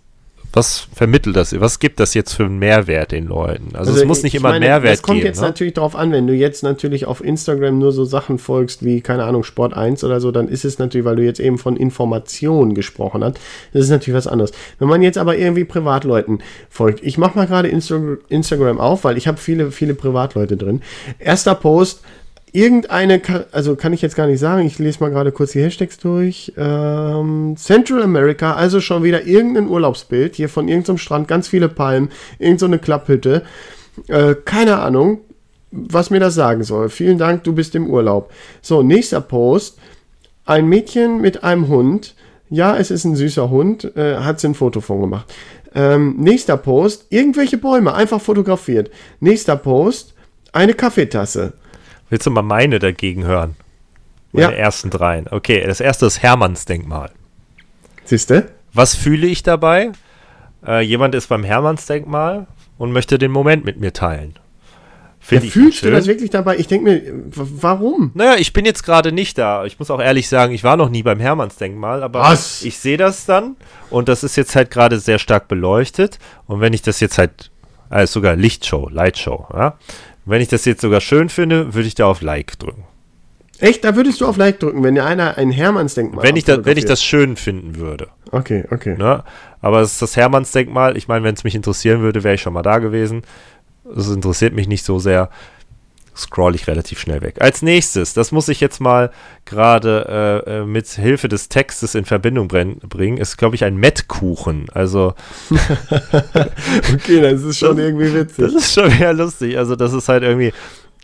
[SPEAKER 2] was vermittelt das? Was gibt das jetzt für einen Mehrwert den Leuten? Also, also es muss nicht immer meine, Mehrwert geben. Es
[SPEAKER 1] kommt
[SPEAKER 2] geben,
[SPEAKER 1] jetzt ne? natürlich darauf an, wenn du jetzt natürlich auf Instagram nur so Sachen folgst wie, keine Ahnung, Sport 1 oder so, dann ist es natürlich, weil du jetzt eben von Informationen gesprochen hast, das ist natürlich was anderes. Wenn man jetzt aber irgendwie Privatleuten folgt, ich mache mal gerade Insta Instagram auf, weil ich habe viele, viele Privatleute drin. Erster Post, irgendeine, also kann ich jetzt gar nicht sagen, ich lese mal gerade kurz die Hashtags durch. Ähm, Central America, also schon wieder irgendein Urlaubsbild, hier von irgendeinem Strand, ganz viele Palmen, irgendeine Klapphütte. Äh, keine Ahnung, was mir das sagen soll. Vielen Dank, du bist im Urlaub. So, nächster Post. Ein Mädchen mit einem Hund. Ja, es ist ein süßer Hund, äh, hat sie ein Foto von gemacht. Ähm, nächster Post, irgendwelche Bäume, einfach fotografiert. Nächster Post, eine Kaffeetasse.
[SPEAKER 2] Willst du mal meine dagegen hören? Meine ja. ersten dreien. Okay, das erste ist Hermannsdenkmal.
[SPEAKER 1] Siehste?
[SPEAKER 2] Was fühle ich dabei? Äh, jemand ist beim Hermannsdenkmal und möchte den Moment mit mir teilen.
[SPEAKER 1] Ja, fühlst du das wirklich dabei? Ich denke mir, warum?
[SPEAKER 2] Naja, ich bin jetzt gerade nicht da. Ich muss auch ehrlich sagen, ich war noch nie beim Hermannsdenkmal, aber
[SPEAKER 1] Was?
[SPEAKER 2] ich sehe das dann und das ist jetzt halt gerade sehr stark beleuchtet. Und wenn ich das jetzt halt, also sogar Lichtshow, Lightshow, ja, wenn ich das jetzt sogar schön finde, würde ich da auf Like drücken.
[SPEAKER 1] Echt? Da würdest du auf Like drücken, wenn einer ein Hermannsdenkmal
[SPEAKER 2] wenn ich da, Wenn ich das schön finden würde.
[SPEAKER 1] Okay, okay.
[SPEAKER 2] Ne? Aber es ist das Hermannsdenkmal. Ich meine, wenn es mich interessieren würde, wäre ich schon mal da gewesen. Es interessiert mich nicht so sehr scroll ich relativ schnell weg. Als nächstes, das muss ich jetzt mal gerade äh, äh mit Hilfe des Textes in Verbindung bringen, ist, glaube ich, ein Mettkuchen. Also.
[SPEAKER 1] okay, das ist schon das, irgendwie witzig.
[SPEAKER 2] Das ist schon eher lustig. Also, das ist halt irgendwie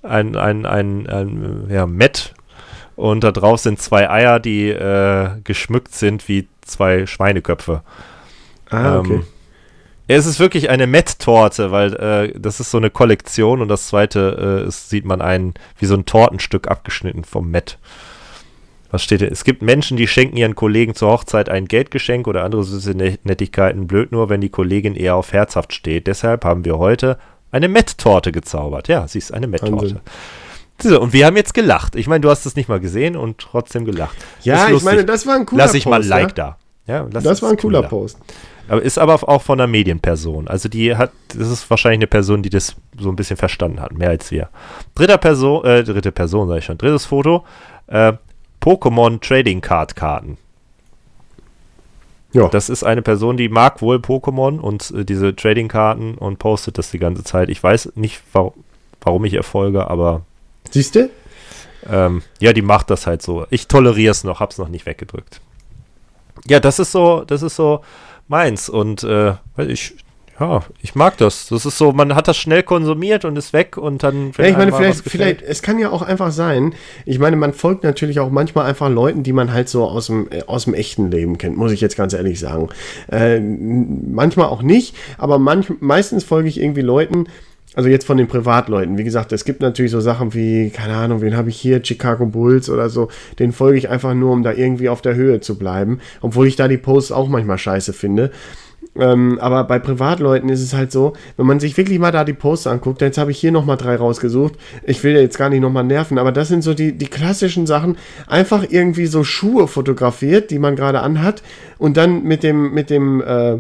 [SPEAKER 2] ein, ein, ein, ein ja, Mett und da drauf sind zwei Eier, die äh, geschmückt sind wie zwei Schweineköpfe.
[SPEAKER 1] Ah, okay. Ähm,
[SPEAKER 2] es ist wirklich eine Met-Torte, weil äh, das ist so eine Kollektion und das zweite äh, ist, sieht man ein, wie so ein Tortenstück abgeschnitten vom Met. Was steht hier? Es gibt Menschen, die schenken ihren Kollegen zur Hochzeit ein Geldgeschenk oder andere süße Nettigkeiten. Blöd nur, wenn die Kollegin eher auf herzhaft steht. Deshalb haben wir heute eine Met-Torte gezaubert. Ja, sie ist eine Met-Torte. So, und wir haben jetzt gelacht. Ich meine, du hast es nicht mal gesehen und trotzdem gelacht.
[SPEAKER 1] Ja, ich meine, das war ein cooler.
[SPEAKER 2] Lass ich mal ein Like ja? da.
[SPEAKER 1] Ja, das war ein cooler Post.
[SPEAKER 2] Aber ist aber auch von einer Medienperson. Also die hat, das ist wahrscheinlich eine Person, die das so ein bisschen verstanden hat, mehr als wir. Dritter Person, äh, dritte Person, sag ich schon. Drittes Foto, äh, Pokémon Trading Card Karten. Ja. Das ist eine Person, die mag wohl Pokémon und äh, diese Trading-Karten und postet das die ganze Zeit. Ich weiß nicht, warum, warum ich erfolge, aber.
[SPEAKER 1] Siehst du?
[SPEAKER 2] Ähm, ja, die macht das halt so. Ich toleriere es noch, hab's noch nicht weggedrückt. Ja, das ist so, das ist so meins. Und äh, ich, ja, ich mag das. Das ist so, man hat das schnell konsumiert und ist weg und dann.
[SPEAKER 1] Ja, ich meine, vielleicht, vielleicht, es kann ja auch einfach sein. Ich meine, man folgt natürlich auch manchmal einfach Leuten, die man halt so aus dem, äh, aus dem echten Leben kennt, muss ich jetzt ganz ehrlich sagen. Äh, manchmal auch nicht, aber manch, meistens folge ich irgendwie Leuten, also jetzt von den Privatleuten. Wie gesagt, es gibt natürlich so Sachen wie, keine Ahnung, wen habe ich hier, Chicago Bulls oder so. Den folge ich einfach nur, um da irgendwie auf der Höhe zu bleiben. Obwohl ich da die Posts auch manchmal scheiße finde. Ähm, aber bei Privatleuten ist es halt so, wenn man sich wirklich mal da die Posts anguckt, jetzt habe ich hier nochmal drei rausgesucht. Ich will jetzt gar nicht nochmal nerven, aber das sind so die, die klassischen Sachen. Einfach irgendwie so Schuhe fotografiert, die man gerade anhat und dann mit dem, mit dem, äh,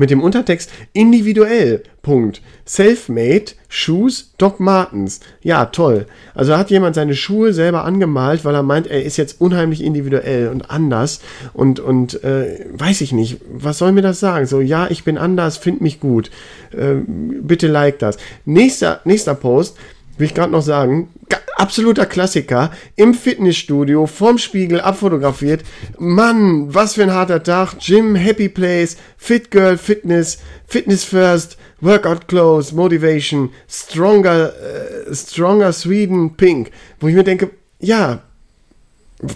[SPEAKER 1] mit dem Untertext individuell. Punkt. Selfmade Shoes Doc Martens. Ja, toll. Also hat jemand seine Schuhe selber angemalt, weil er meint, er ist jetzt unheimlich individuell und anders und und äh, weiß ich nicht, was soll mir das sagen? So, ja, ich bin anders, find mich gut. Äh, bitte like das. Nächster nächster Post will ich gerade noch sagen, absoluter Klassiker, im Fitnessstudio, vorm Spiegel, abfotografiert. Mann, was für ein harter Tag. Gym, Happy Place, Fit Girl, Fitness, Fitness First, Workout Clothes, Motivation, Stronger, äh, Stronger Sweden, Pink. Wo ich mir denke, ja,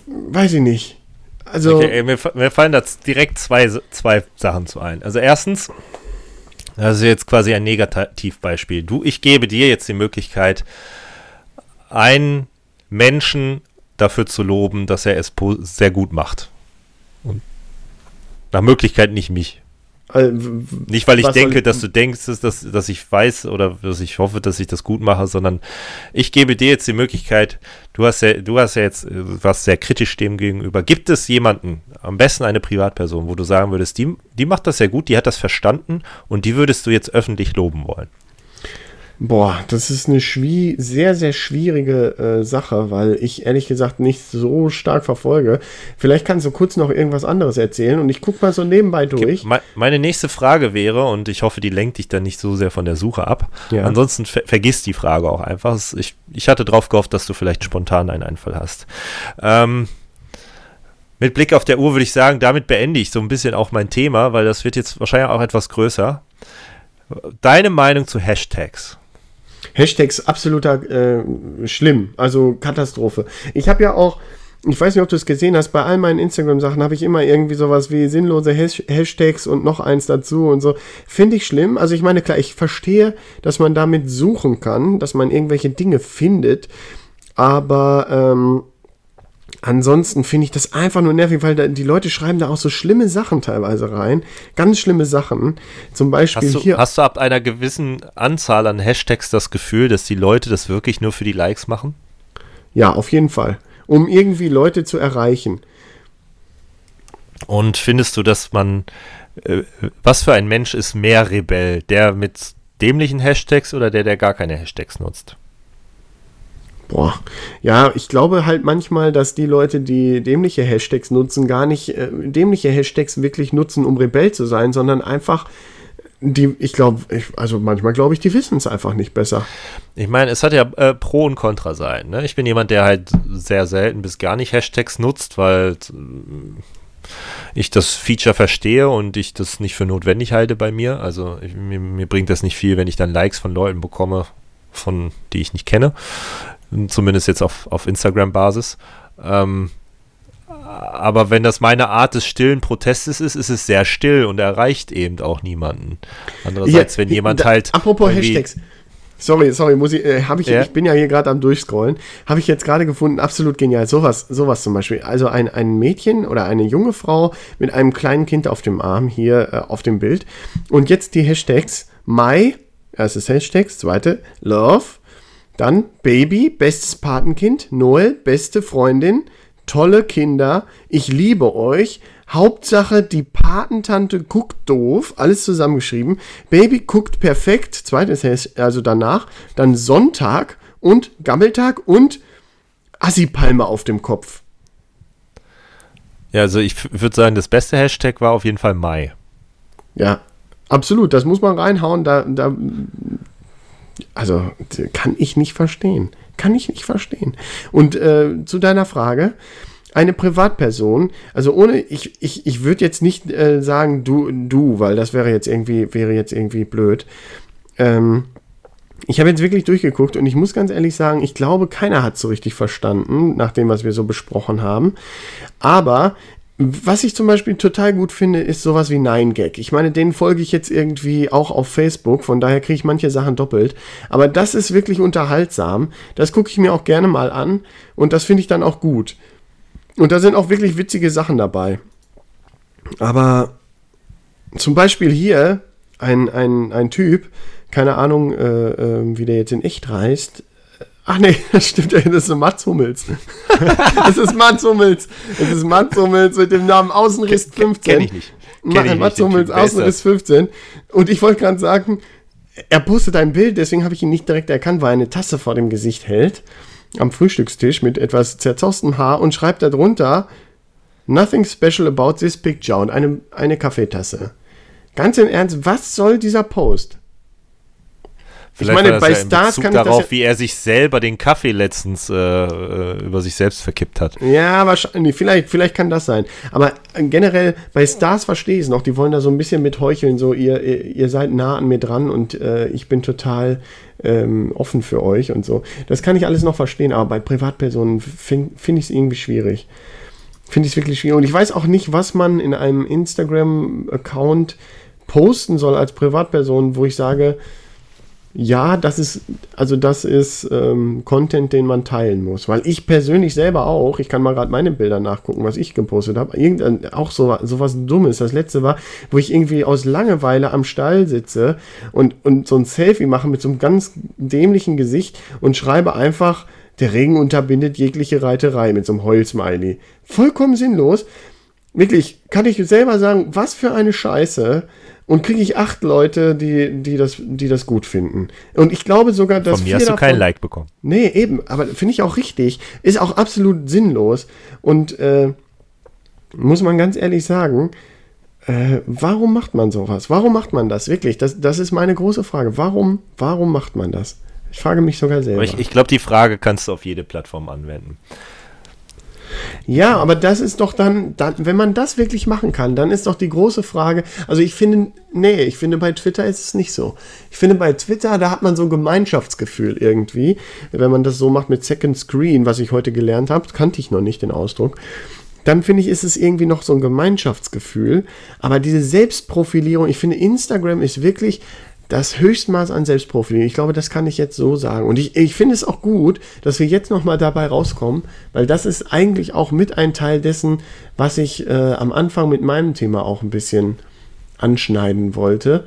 [SPEAKER 1] weiß ich nicht. Also.
[SPEAKER 2] Okay, mir, mir fallen da direkt zwei, zwei Sachen zu ein. Also erstens, das ist jetzt quasi ein Negativbeispiel. Du, ich gebe dir jetzt die Möglichkeit, einen Menschen dafür zu loben, dass er es sehr gut macht. Und nach Möglichkeit nicht mich. Äh, nicht, weil ich denke, ich, dass du denkst, dass, dass ich weiß oder dass ich hoffe, dass ich das gut mache, sondern ich gebe dir jetzt die Möglichkeit, du hast ja, du hast ja jetzt was sehr kritisch dem gegenüber. Gibt es jemanden, am besten eine Privatperson, wo du sagen würdest, die, die macht das sehr gut, die hat das verstanden und die würdest du jetzt öffentlich loben wollen?
[SPEAKER 1] Boah, das ist eine sehr, sehr schwierige äh, Sache, weil ich ehrlich gesagt nicht so stark verfolge. Vielleicht kannst du kurz noch irgendwas anderes erzählen und ich gucke mal so nebenbei durch.
[SPEAKER 2] Okay, meine nächste Frage wäre, und ich hoffe, die lenkt dich dann nicht so sehr von der Suche ab. Ja. Ansonsten ver vergiss die Frage auch einfach. Ich, ich hatte drauf gehofft, dass du vielleicht spontan einen Einfall hast. Ähm, mit Blick auf der Uhr würde ich sagen, damit beende ich so ein bisschen auch mein Thema, weil das wird jetzt wahrscheinlich auch etwas größer. Deine Meinung zu Hashtags?
[SPEAKER 1] Hashtags absoluter äh, schlimm, also Katastrophe. Ich habe ja auch, ich weiß nicht, ob du es gesehen hast, bei all meinen Instagram-Sachen habe ich immer irgendwie sowas wie sinnlose Has Hashtags und noch eins dazu und so. Finde ich schlimm. Also ich meine, klar, ich verstehe, dass man damit suchen kann, dass man irgendwelche Dinge findet, aber ähm, Ansonsten finde ich das einfach nur nervig, weil da, die Leute schreiben da auch so schlimme Sachen teilweise rein. Ganz schlimme Sachen. Zum Beispiel
[SPEAKER 2] hast du,
[SPEAKER 1] hier.
[SPEAKER 2] Hast du ab einer gewissen Anzahl an Hashtags das Gefühl, dass die Leute das wirklich nur für die Likes machen?
[SPEAKER 1] Ja, auf jeden Fall. Um irgendwie Leute zu erreichen.
[SPEAKER 2] Und findest du, dass man. Äh, was für ein Mensch ist mehr Rebell? Der mit dämlichen Hashtags oder der, der gar keine Hashtags nutzt?
[SPEAKER 1] Boah, ja, ich glaube halt manchmal, dass die Leute, die dämliche Hashtags nutzen, gar nicht äh, dämliche Hashtags wirklich nutzen, um Rebell zu sein, sondern einfach die, ich glaube, also manchmal glaube ich, die wissen es einfach nicht besser.
[SPEAKER 2] Ich meine, es hat ja äh, Pro und Contra sein. Ne? Ich bin jemand, der halt sehr selten bis gar nicht Hashtags nutzt, weil äh, ich das Feature verstehe und ich das nicht für notwendig halte bei mir. Also ich, mir, mir, bringt das nicht viel, wenn ich dann Likes von Leuten bekomme, von die ich nicht kenne zumindest jetzt auf, auf Instagram-Basis. Ähm, aber wenn das meine Art des stillen Protestes ist, ist es sehr still und erreicht eben auch niemanden. Andererseits, ja, wenn jemand da, halt.
[SPEAKER 1] Apropos Hashtags. Sorry, sorry, muss ich, äh, ich, ja. ich bin ja hier gerade am Durchscrollen. Habe ich jetzt gerade gefunden, absolut genial. Sowas, sowas zum Beispiel. Also ein, ein Mädchen oder eine junge Frau mit einem kleinen Kind auf dem Arm hier äh, auf dem Bild. Und jetzt die Hashtags My, erstes Hashtags, zweite, Love, dann Baby, bestes Patenkind. Noel, beste Freundin. Tolle Kinder. Ich liebe euch. Hauptsache, die Patentante guckt doof. Alles zusammengeschrieben. Baby guckt perfekt. Zweites, also danach. Dann Sonntag und Gammeltag und Assipalme auf dem Kopf.
[SPEAKER 2] Ja, also ich würde sagen, das beste Hashtag war auf jeden Fall Mai.
[SPEAKER 1] Ja, absolut. Das muss man reinhauen. Da, da also kann ich nicht verstehen. Kann ich nicht verstehen. Und äh, zu deiner Frage, eine Privatperson, also ohne, ich, ich, ich würde jetzt nicht äh, sagen, du, du, weil das wäre jetzt irgendwie, wäre jetzt irgendwie blöd. Ähm, ich habe jetzt wirklich durchgeguckt und ich muss ganz ehrlich sagen, ich glaube, keiner hat so richtig verstanden, nach dem, was wir so besprochen haben. Aber was ich zum Beispiel total gut finde, ist sowas wie Nine Gag. Ich meine, denen folge ich jetzt irgendwie auch auf Facebook, von daher kriege ich manche Sachen doppelt. Aber das ist wirklich unterhaltsam. Das gucke ich mir auch gerne mal an und das finde ich dann auch gut. Und da sind auch wirklich witzige Sachen dabei. Aber zum Beispiel hier ein, ein, ein Typ, keine Ahnung, äh, äh, wie der jetzt in echt heißt. Ach nee, das stimmt ja, das ist Mats Hummels. das ist Mats Hummels. Das ist Mats Hummels mit dem Namen Außenriss 15.
[SPEAKER 2] Kenn ich nicht. Kenn ich
[SPEAKER 1] Mats
[SPEAKER 2] nicht,
[SPEAKER 1] Hummels, Außenriss 15. Und ich wollte gerade sagen, er postet ein Bild, deswegen habe ich ihn nicht direkt erkannt, weil er eine Tasse vor dem Gesicht hält, am Frühstückstisch mit etwas zerzaustem Haar und schreibt darunter, Nothing special about this picture und eine, eine Kaffeetasse. Ganz im Ernst, was soll dieser Post?
[SPEAKER 2] Vielleicht
[SPEAKER 1] meine,
[SPEAKER 2] war das
[SPEAKER 1] bei
[SPEAKER 2] ja
[SPEAKER 1] Stars
[SPEAKER 2] Bezug
[SPEAKER 1] kann ich
[SPEAKER 2] darauf,
[SPEAKER 1] ja-
[SPEAKER 2] wie er sich selber den Kaffee letztens äh, äh, über sich selbst verkippt hat.
[SPEAKER 1] Ja, wahrscheinlich, vielleicht, vielleicht kann das sein. Aber generell bei Stars verstehe ich es noch. Die wollen da so ein bisschen mit heucheln, so ihr, ihr, ihr seid nah an mir dran und äh, ich bin total ähm, offen für euch und so. Das kann ich alles noch verstehen, aber bei Privatpersonen finde find ich es irgendwie schwierig. Finde ich es wirklich schwierig. Und ich weiß auch nicht, was man in einem Instagram-Account posten soll als Privatperson, wo ich sage, ja, das ist, also das ist ähm, Content, den man teilen muss. Weil ich persönlich selber auch, ich kann mal gerade meine Bilder nachgucken, was ich gepostet habe. Auch so, so was Dummes. Das letzte war, wo ich irgendwie aus Langeweile am Stall sitze und, und so ein Selfie mache mit so einem ganz dämlichen Gesicht und schreibe einfach, der Regen unterbindet jegliche Reiterei mit so einem Heulsmiley. Vollkommen sinnlos. Wirklich, kann ich selber sagen, was für eine Scheiße. Und kriege ich acht Leute, die, die, das, die das gut finden. Und ich glaube sogar, dass
[SPEAKER 2] Von mir hast du kein Like bekommen.
[SPEAKER 1] Nee, eben, aber finde ich auch richtig. Ist auch absolut sinnlos. Und äh, muss man ganz ehrlich sagen, äh, warum macht man sowas? Warum macht man das? Wirklich, das, das ist meine große Frage. Warum, warum macht man das? Ich frage mich sogar selber.
[SPEAKER 2] Aber ich, ich glaube, die Frage kannst du auf jede Plattform anwenden.
[SPEAKER 1] Ja, aber das ist doch dann, dann, wenn man das wirklich machen kann, dann ist doch die große Frage, also ich finde, nee, ich finde bei Twitter ist es nicht so. Ich finde bei Twitter, da hat man so ein Gemeinschaftsgefühl irgendwie, wenn man das so macht mit Second Screen, was ich heute gelernt habe, kannte ich noch nicht den Ausdruck. Dann finde ich, ist es irgendwie noch so ein Gemeinschaftsgefühl. Aber diese Selbstprofilierung, ich finde, Instagram ist wirklich das Höchstmaß an Selbstprofilierung. Ich glaube, das kann ich jetzt so sagen. Und ich, ich finde es auch gut, dass wir jetzt nochmal dabei rauskommen, weil das ist eigentlich auch mit ein Teil dessen, was ich äh, am Anfang mit meinem Thema auch ein bisschen anschneiden wollte.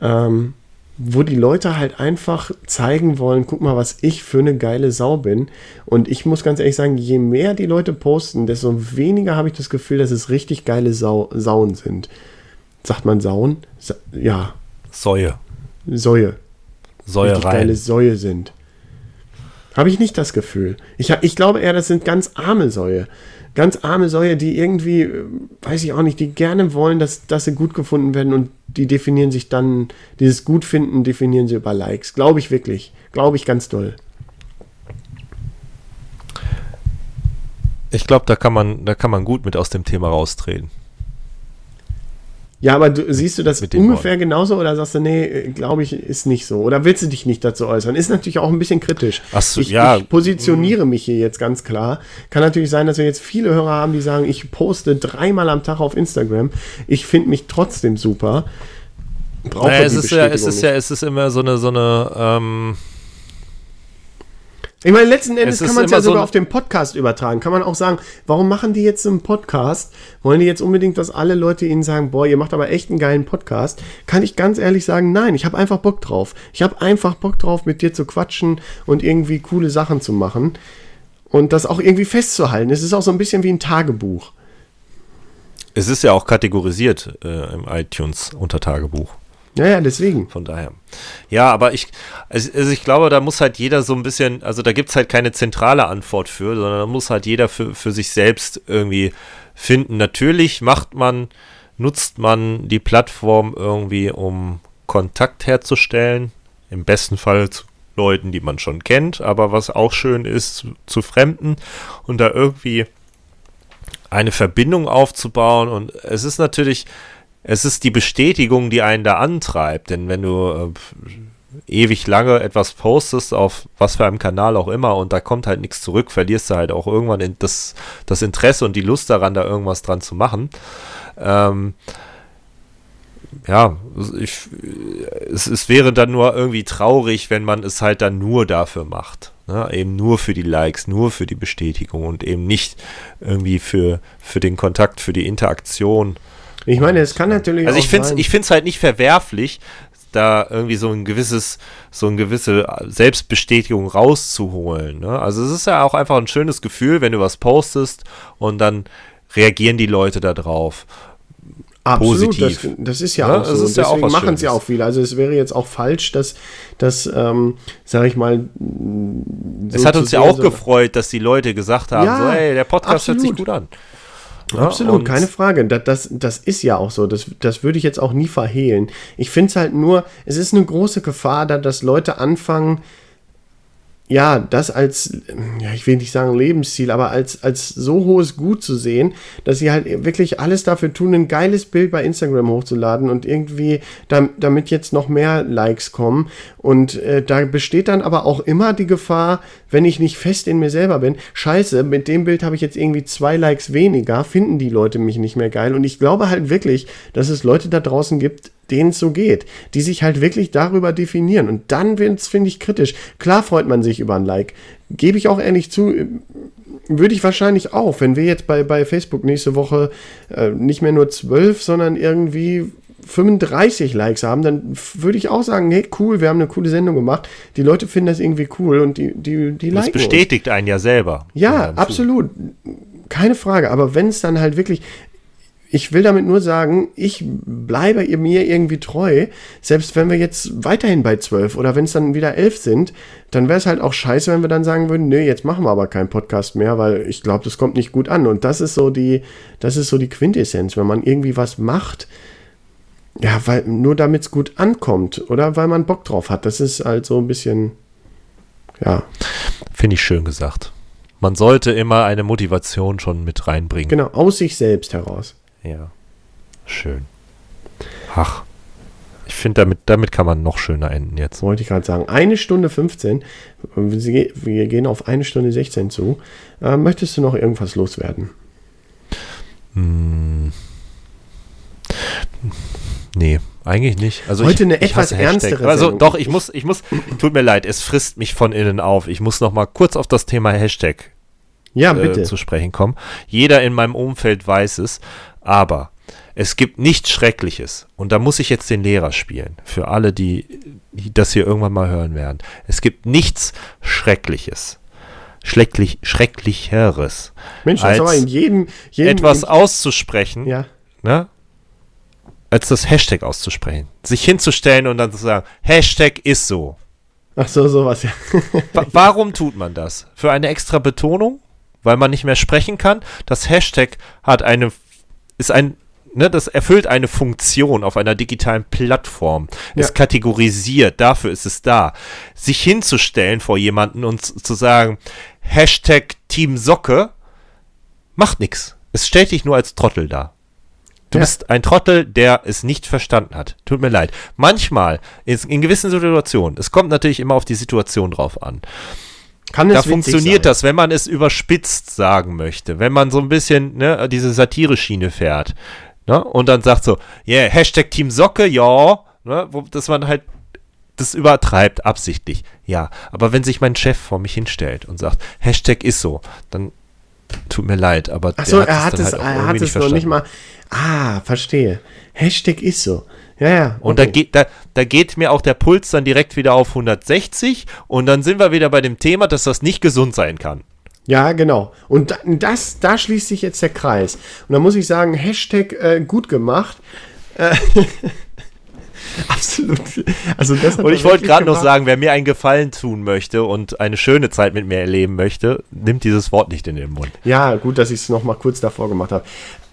[SPEAKER 1] Ähm, wo die Leute halt einfach zeigen wollen, guck mal, was ich für eine geile Sau bin. Und ich muss ganz ehrlich sagen, je mehr die Leute posten, desto weniger habe ich das Gefühl, dass es richtig geile Sau Sauen sind. Sagt man Sauen? Sa ja,
[SPEAKER 2] Säue.
[SPEAKER 1] Säue. richtig geile
[SPEAKER 2] Säuereien.
[SPEAKER 1] Säue sind. Habe ich nicht das Gefühl. Ich, ich glaube eher, das sind ganz arme Säue. Ganz arme Säue, die irgendwie, äh, weiß ich auch nicht, die gerne wollen, dass, dass sie gut gefunden werden und die definieren sich dann, dieses Gutfinden definieren sie über Likes. Glaube ich wirklich. Glaube ich ganz doll.
[SPEAKER 2] Ich glaube, da kann man, da kann man gut mit aus dem Thema raustreten.
[SPEAKER 1] Ja, aber du, siehst du das ungefähr genauso oder sagst du, nee, glaube ich, ist nicht so? Oder willst du dich nicht dazu äußern? Ist natürlich auch ein bisschen kritisch.
[SPEAKER 2] Ach so,
[SPEAKER 1] ich,
[SPEAKER 2] ja.
[SPEAKER 1] ich positioniere mich hier jetzt ganz klar. Kann natürlich sein, dass wir jetzt viele Hörer haben, die sagen, ich poste dreimal am Tag auf Instagram. Ich finde mich trotzdem super. Brauche
[SPEAKER 2] Naja, es ist ja, es ist ja, es ist immer so eine, so eine, ähm,
[SPEAKER 1] Ich meine, letzten Endes
[SPEAKER 2] Es
[SPEAKER 1] kann man es ja
[SPEAKER 2] so
[SPEAKER 1] sogar
[SPEAKER 2] ein-
[SPEAKER 1] auf den Podcast übertragen. Kann man auch sagen, warum machen die jetzt einen Podcast? Wollen die jetzt unbedingt, dass alle Leute ihnen sagen, boah, ihr macht aber echt einen geilen Podcast? Kann ich ganz ehrlich sagen, nein, ich habe einfach Bock drauf. Ich habe einfach Bock drauf, mit dir zu quatschen und irgendwie coole Sachen zu machen. Und das auch irgendwie festzuhalten. Es ist auch so ein bisschen wie ein Tagebuch.
[SPEAKER 2] es ist ja auch kategorisiert äh, im iTunes unter Tagebuch.
[SPEAKER 1] Ja, ja, deswegen.
[SPEAKER 2] Von daher. Ja, aber ich, also ich glaube, da muss halt jeder so ein bisschen, also da gibt es halt keine zentrale Antwort für, sondern da muss halt jeder für, für sich selbst irgendwie finden. Natürlich macht man, nutzt man die Plattform irgendwie, um Kontakt herzustellen. Im besten Fall zu Leuten, die man schon kennt, aber was auch schön ist, zu Fremden und da irgendwie eine Verbindung aufzubauen. Und es ist natürlich, es ist die Bestätigung, die einen da antreibt. Denn wenn du äh, ewig lange etwas postest, auf was für einem Kanal auch immer, und da kommt halt nichts zurück, verlierst du halt auch irgendwann das, das Interesse und die Lust daran, da irgendwas dran zu machen. Ähm, ja, ich, es, es wäre dann nur irgendwie traurig, wenn man es halt dann nur dafür macht. Ne? Eben nur für die Likes, nur für die Bestätigung und eben nicht irgendwie für, für den Kontakt, für die Interaktion.
[SPEAKER 1] Ich meine, es kann natürlich
[SPEAKER 2] Also ich
[SPEAKER 1] auch
[SPEAKER 2] finde es ich find's halt nicht verwerflich, da irgendwie so ein gewisses, so eine gewisse Selbstbestätigung rauszuholen. Ne? Also es ist ja auch einfach ein schönes Gefühl, wenn du was postest und dann reagieren die Leute da drauf.
[SPEAKER 1] Absolut,
[SPEAKER 2] positiv.
[SPEAKER 1] Das, das ist ja
[SPEAKER 2] Ja,
[SPEAKER 1] auch so.
[SPEAKER 2] es ist ja auch
[SPEAKER 1] Deswegen
[SPEAKER 2] was
[SPEAKER 1] machen es ja auch viele. Also es wäre jetzt auch falsch, dass, dass ähm, sage ich mal,
[SPEAKER 2] Es
[SPEAKER 1] so
[SPEAKER 2] hat
[SPEAKER 1] zu
[SPEAKER 2] uns ja auch
[SPEAKER 1] so-
[SPEAKER 2] gefreut, dass die Leute gesagt haben,
[SPEAKER 1] Ja,
[SPEAKER 2] so, ey, der Podcast hört sich
[SPEAKER 1] absolut.
[SPEAKER 2] gut an. Ja,
[SPEAKER 1] Absolut, keine Frage. Das, das, das ist ja auch so. Das, das würde ich jetzt auch nie verhehlen. Ich finde es halt nur, es ist eine große Gefahr, da, dass Leute anfangen, ja, das als, ja, ich will nicht sagen Lebensziel, aber als, als so hohes Gut zu sehen, dass sie halt wirklich alles dafür tun, ein geiles Bild bei Instagram hochzuladen und irgendwie, dam- damit jetzt noch mehr Likes kommen. Und äh, da besteht dann aber auch immer die Gefahr, wenn ich nicht fest in mir selber bin, scheiße, mit dem Bild habe ich jetzt irgendwie zwei Likes weniger, finden die Leute mich nicht mehr geil. Und ich glaube halt wirklich, dass es Leute da draußen gibt, denen es so geht, die sich halt wirklich darüber definieren. Und dann finde ich, kritisch. Klar freut man sich über ein Like. Gebe ich auch ehrlich zu, äh, würde ich wahrscheinlich auch, wenn wir jetzt bei, bei Facebook nächste Woche äh, nicht mehr nur 12, sondern irgendwie 35 Likes haben, dann würde ich auch sagen, hey, cool, wir haben eine coole Sendung gemacht. Die Leute finden das irgendwie cool und die, die, die
[SPEAKER 2] Das
[SPEAKER 1] liken uns.
[SPEAKER 2] bestätigt einen ja selber.
[SPEAKER 1] Ja, absolut. Keine Frage. Aber wenn es dann halt wirklich. Ich will damit nur sagen, ich bleibe mir irgendwie treu, selbst wenn wir jetzt weiterhin bei 12 oder wenn es dann wieder 11 sind, dann wäre es halt auch scheiße, wenn wir dann sagen würden, nee, jetzt machen wir aber keinen Podcast mehr, weil ich glaube, das kommt nicht gut an. Und das ist so die, das ist so die Quintessenz, wenn man irgendwie was macht, ja, weil nur damit es gut ankommt oder weil man Bock drauf hat. Das ist halt so ein bisschen, ja,
[SPEAKER 2] Finde ich schön gesagt. Man sollte immer eine Motivation schon mit reinbringen.
[SPEAKER 1] genau, aus sich selbst heraus.
[SPEAKER 2] Ja. Schön. Ach. Ich finde, damit, damit kann man noch schöner enden jetzt.
[SPEAKER 1] wollte ich gerade sagen. Eine Stunde 15. Wir ge- wir gehen auf eine Stunde 16 zu. Äh, möchtest du noch irgendwas loswerden?
[SPEAKER 2] Nee, eigentlich nicht. Also
[SPEAKER 1] Heute
[SPEAKER 2] ich,
[SPEAKER 1] eine
[SPEAKER 2] ich
[SPEAKER 1] etwas ernstere
[SPEAKER 2] Also
[SPEAKER 1] Sendung.
[SPEAKER 2] doch, ich muss, ich muss, tut mir leid, es frisst mich von innen auf. Ich muss noch mal kurz auf das Thema Hashtag
[SPEAKER 1] Ja,
[SPEAKER 2] äh,
[SPEAKER 1] bitte.
[SPEAKER 2] zu sprechen kommen. Jeder in meinem Umfeld weiß es, aber es gibt nichts Schreckliches. Und da muss ich jetzt den Lehrer spielen. Für alle, die, die das hier irgendwann mal hören werden. Es gibt nichts Schreckliches. Schrecklich, Schrecklicheres.
[SPEAKER 1] Mensch,
[SPEAKER 2] als
[SPEAKER 1] aber in jedem, jedem
[SPEAKER 2] etwas
[SPEAKER 1] in,
[SPEAKER 2] auszusprechen,
[SPEAKER 1] ja.
[SPEAKER 2] ne? als das Hashtag auszusprechen. Sich hinzustellen und dann zu sagen, Hashtag ist so.
[SPEAKER 1] Ach so, sowas, ja.
[SPEAKER 2] Wa- Warum tut man das? Für eine extra Betonung? Weil man nicht mehr sprechen kann? Das Hashtag hat eine, ist ein, ne, das erfüllt eine Funktion auf einer digitalen Plattform. Es
[SPEAKER 1] Ja.
[SPEAKER 2] kategorisiert, dafür ist es da. Sich hinzustellen vor jemanden und zu sagen, Hashtag Team Socke, macht nix. Es stellt dich nur als Trottel dar. Du
[SPEAKER 1] Ja.
[SPEAKER 2] bist ein Trottel, der es nicht verstanden hat. Tut mir leid. Manchmal, in, in gewissen Situationen, es kommt natürlich immer auf die Situation drauf an.
[SPEAKER 1] Kann
[SPEAKER 2] Da funktioniert das, wenn man es überspitzt sagen möchte. Wenn man so ein bisschen ne, diese Satire-Schiene fährt. Ne, und dann sagt so, yeah, Hashtag Team Socke, ja. Ne, wo, dass man halt das übertreibt, absichtlich. Ja, aber wenn sich mein Chef vor mich hinstellt und sagt, Hashtag ist so, dann tut mir leid, aber
[SPEAKER 1] Ach so, er hat es,
[SPEAKER 2] halt auch
[SPEAKER 1] er hat es noch nicht mal. Ah, verstehe. Hashtag ist so. Ja, ja.
[SPEAKER 2] Und da,
[SPEAKER 1] okay.
[SPEAKER 2] geht, da, da geht mir auch der Puls dann direkt wieder auf 160 und dann sind wir wieder bei dem Thema, dass das nicht gesund sein kann.
[SPEAKER 1] Ja, genau. Und da- das, da schließt sich jetzt der Kreis. Und da muss ich sagen, Hashtag äh, gut gemacht. Äh, Absolut. Also das
[SPEAKER 2] Und ich wollte gerade noch sagen, wer mir einen Gefallen tun möchte und eine schöne Zeit mit mir erleben möchte, nimmt dieses Wort nicht in den Mund.
[SPEAKER 1] Ja, gut, dass ich es noch mal kurz davor gemacht habe.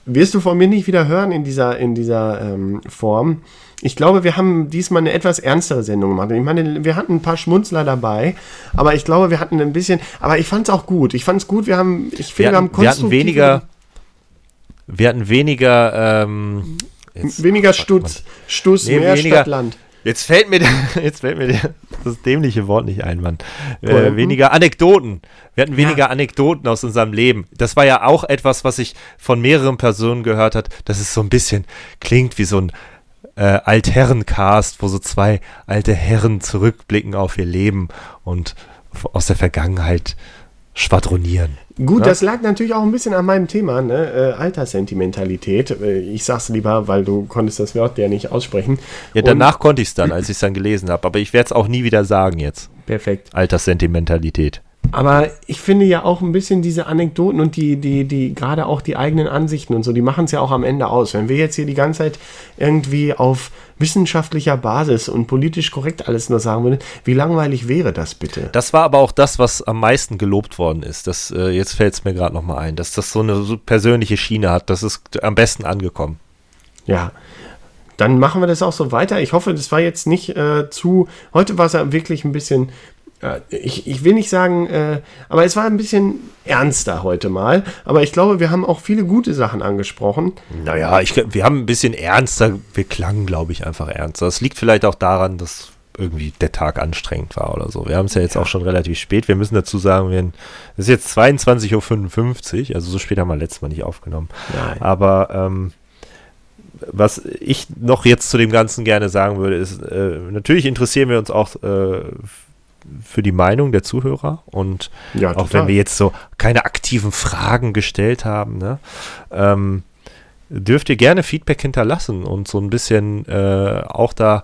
[SPEAKER 1] Wirst du von mir nicht wieder hören in dieser, in dieser ähm, Form? Ich glaube, wir haben diesmal eine etwas ernstere Sendung gemacht. Ich meine, wir hatten ein paar Schmunzler dabei, aber ich glaube, wir hatten ein bisschen. Aber ich fand es auch gut. Ich fand es gut. Wir haben, ich finde,
[SPEAKER 2] Wir
[SPEAKER 1] wir, haben
[SPEAKER 2] hatten, wir hatten weniger, wir hatten weniger, ähm, jetzt,
[SPEAKER 1] weniger Stutz, Stuss,
[SPEAKER 2] Nee,
[SPEAKER 1] mehr
[SPEAKER 2] weniger-
[SPEAKER 1] Stadt, Land.
[SPEAKER 2] jetzt fällt mir, der, jetzt fällt mir der, das dämliche Wort nicht ein, Mann. Äh, weniger Anekdoten. Wir hatten weniger Anekdoten aus unserem Leben. Das war ja auch etwas, was ich von mehreren Personen gehört hat, dass es so ein bisschen klingt wie so ein äh, Altherrencast, wo so zwei alte Herren zurückblicken auf ihr Leben und aus der Vergangenheit schwadronieren.
[SPEAKER 1] Gut,
[SPEAKER 2] Ja.
[SPEAKER 1] das lag natürlich auch ein bisschen an meinem Thema, ne? Äh, Alterssentimentalität. Äh, Ich sag's lieber, weil du konntest das Wort ja nicht aussprechen.
[SPEAKER 2] Ja,
[SPEAKER 1] Und-
[SPEAKER 2] danach konnte ich es dann, als ich es dann gelesen habe. Aber ich werde es auch nie wieder sagen jetzt.
[SPEAKER 1] Perfekt.
[SPEAKER 2] Alterssentimentalität.
[SPEAKER 1] Aber ich finde ja auch ein bisschen diese Anekdoten und die, die, die, gerade auch die eigenen Ansichten und so, die machen es ja auch am Ende aus. Wenn wir jetzt hier die ganze Zeit irgendwie auf wissenschaftlicher Basis und politisch korrekt alles nur sagen würden, wie langweilig wäre das bitte?
[SPEAKER 2] Das war aber auch das, was am meisten gelobt worden ist. Das, äh, jetzt fällt es mir gerade nochmal ein, dass das so eine so persönliche Schiene hat. Das ist am besten angekommen.
[SPEAKER 1] Ja. Dann machen wir das auch so weiter. Ich hoffe, das war jetzt nicht äh, zu. Heute war es ja wirklich ein bisschen. Ich, ich will nicht sagen, äh, aber es war ein bisschen ernster heute mal. Aber ich glaube, wir haben auch viele gute Sachen angesprochen.
[SPEAKER 2] Naja, ich, wir haben ein bisschen ernster, wir klangen, glaube ich, einfach ernster. Das liegt vielleicht auch daran, dass irgendwie der Tag anstrengend war oder so. Wir haben es ja jetzt auch schon relativ spät. Wir müssen dazu sagen, wir, es ist jetzt 22.55 Uhr, also so spät haben wir letztes Mal nicht aufgenommen.
[SPEAKER 1] Nein.
[SPEAKER 2] Aber ähm, was ich noch jetzt zu dem Ganzen gerne sagen würde, ist, äh, natürlich interessieren wir uns auch äh, für die Meinung der Zuhörer. Und
[SPEAKER 1] Ja,
[SPEAKER 2] auch wenn wir jetzt so keine aktiven Fragen gestellt haben, ne, ähm, dürft ihr gerne Feedback hinterlassen und so ein bisschen äh, auch da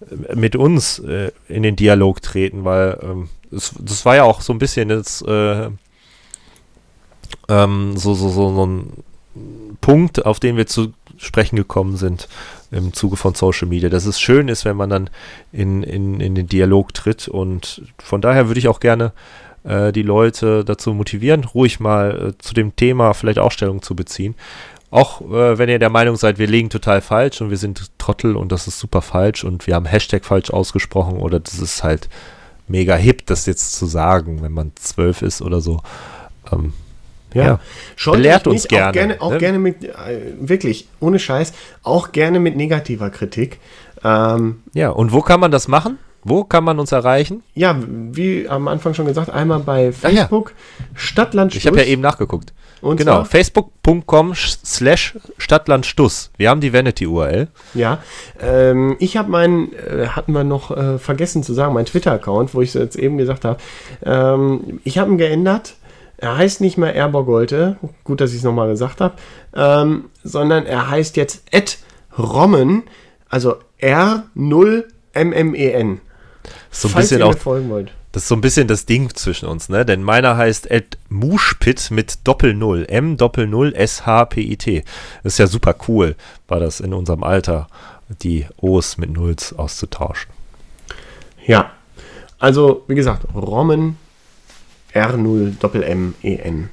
[SPEAKER 2] äh, mit uns äh, in den Dialog treten, weil ähm, es, das war ja auch so ein bisschen jetzt äh, ähm, so, so, so, so ein Punkt, auf den wir zu sprechen gekommen sind im Zuge von Social Media, dass es schön ist, wenn man dann in, in, in den Dialog tritt und von daher würde ich auch gerne äh, die Leute dazu motivieren, ruhig mal äh, zu dem Thema vielleicht auch Stellung zu beziehen. Auch äh, wenn ihr der Meinung seid, wir liegen total falsch und wir sind Trottel und das ist super falsch und wir haben Hashtag falsch ausgesprochen oder das ist halt mega hip, das jetzt zu sagen, wenn man zwölf ist oder so. Ähm, Ja.
[SPEAKER 1] Scheut
[SPEAKER 2] Belehrt uns gerne,
[SPEAKER 1] Auch gerne, auch
[SPEAKER 2] ne?
[SPEAKER 1] gerne mit, äh, wirklich, ohne Scheiß, auch gerne mit negativer Kritik. Ähm,
[SPEAKER 2] ja, und wo kann man das machen? Wo kann man uns erreichen?
[SPEAKER 1] ja, wie am Anfang schon gesagt, einmal bei
[SPEAKER 2] Ach ja.
[SPEAKER 1] Facebook, Stadtland
[SPEAKER 2] Ich habe ja eben nachgeguckt.
[SPEAKER 1] Und
[SPEAKER 2] genau, facebook.com slash Stadtlandstuss. Wir haben die Vanity-URL.
[SPEAKER 1] Ja, ähm, ich habe meinen, äh, hatten wir noch äh, vergessen zu sagen, mein Twitter-Account, wo ich es jetzt eben gesagt habe, ähm, ich habe ihn geändert. Er heißt nicht mehr Erborgolte, gut, dass ich es nochmal gesagt habe, ähm, sondern er heißt jetzt Ed Rommen, also R0MMEN.
[SPEAKER 2] So ein
[SPEAKER 1] Falls
[SPEAKER 2] bisschen
[SPEAKER 1] ihr
[SPEAKER 2] auch,
[SPEAKER 1] folgen wollt.
[SPEAKER 2] das ist so ein bisschen das Ding zwischen uns, ne? Denn meiner heißt Ed Mushpit mit Doppel-Null. M Doppel-Null S-H-P-I-T. Das ist ja super cool, war das in unserem Alter, die O's mit Nulls auszutauschen.
[SPEAKER 1] Ja, also wie gesagt, Rommen R0-M-M-E-N.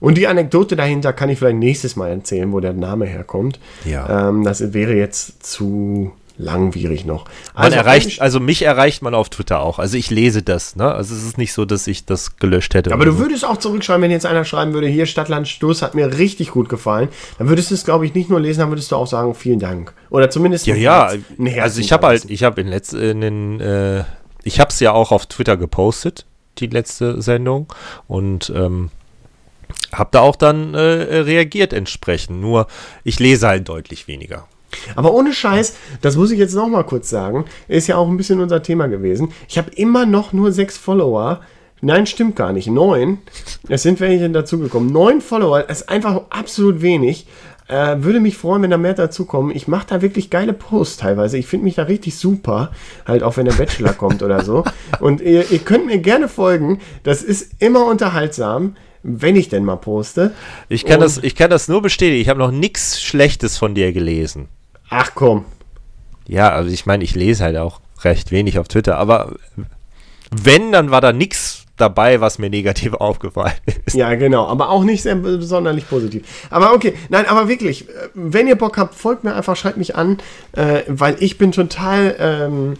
[SPEAKER 1] Und die Anekdote dahinter kann ich vielleicht nächstes Mal erzählen, wo der Name herkommt.
[SPEAKER 2] Ja.
[SPEAKER 1] Ähm, das wäre jetzt zu langwierig noch.
[SPEAKER 2] Man erreicht, also mich erreicht man auf Twitter auch. Also ich lese das, ne? Also es ist nicht so, dass ich das gelöscht hätte.
[SPEAKER 1] aber du würdest auch zurückschreiben, wenn jetzt einer schreiben würde, hier Stadtland Stoß hat mir richtig gut gefallen. Dann würdest du es, glaube ich, nicht nur lesen, dann würdest du auch sagen, vielen Dank. Oder zumindest
[SPEAKER 2] Ja, ja.
[SPEAKER 1] Herz-
[SPEAKER 2] Also ich habe halt, ich habe in letzten, in den, äh, ich habe es ja auch auf Twitter gepostet, die letzte Sendung und ähm, habe da auch dann äh, reagiert entsprechend. Nur ich lese halt deutlich weniger.
[SPEAKER 1] Aber ohne Scheiß, das muss ich jetzt noch mal kurz sagen, ist ja auch ein bisschen unser Thema gewesen. Ich habe immer noch nur sechs Follower. Nein, stimmt gar nicht. Neun. Es sind welche dazugekommen. Neun Follower, ist einfach absolut wenig. Äh, würde mich freuen, wenn da mehr dazukommen. Ich mache da wirklich geile Posts teilweise. Ich finde mich da richtig super. Halt auch wenn der Bachelor kommt oder so. Und ihr, ihr könnt mir gerne folgen. Das ist immer unterhaltsam, wenn ich denn mal poste.
[SPEAKER 2] Ich kann,
[SPEAKER 1] Und-
[SPEAKER 2] das, ich kann das nur bestätigen. Ich habe noch nichts Schlechtes von dir gelesen.
[SPEAKER 1] Ach komm.
[SPEAKER 2] Ja, also ich meine, ich lese halt auch recht wenig auf Twitter, aber wenn, dann war da nichts dabei, was mir negativ aufgefallen ist.
[SPEAKER 1] Ja, genau, aber auch nicht sehr sonderlich positiv. Aber okay, nein, aber wirklich, äh, wenn ihr Bock habt, folgt mir einfach, schreibt mich an, äh, weil ich bin total ähm,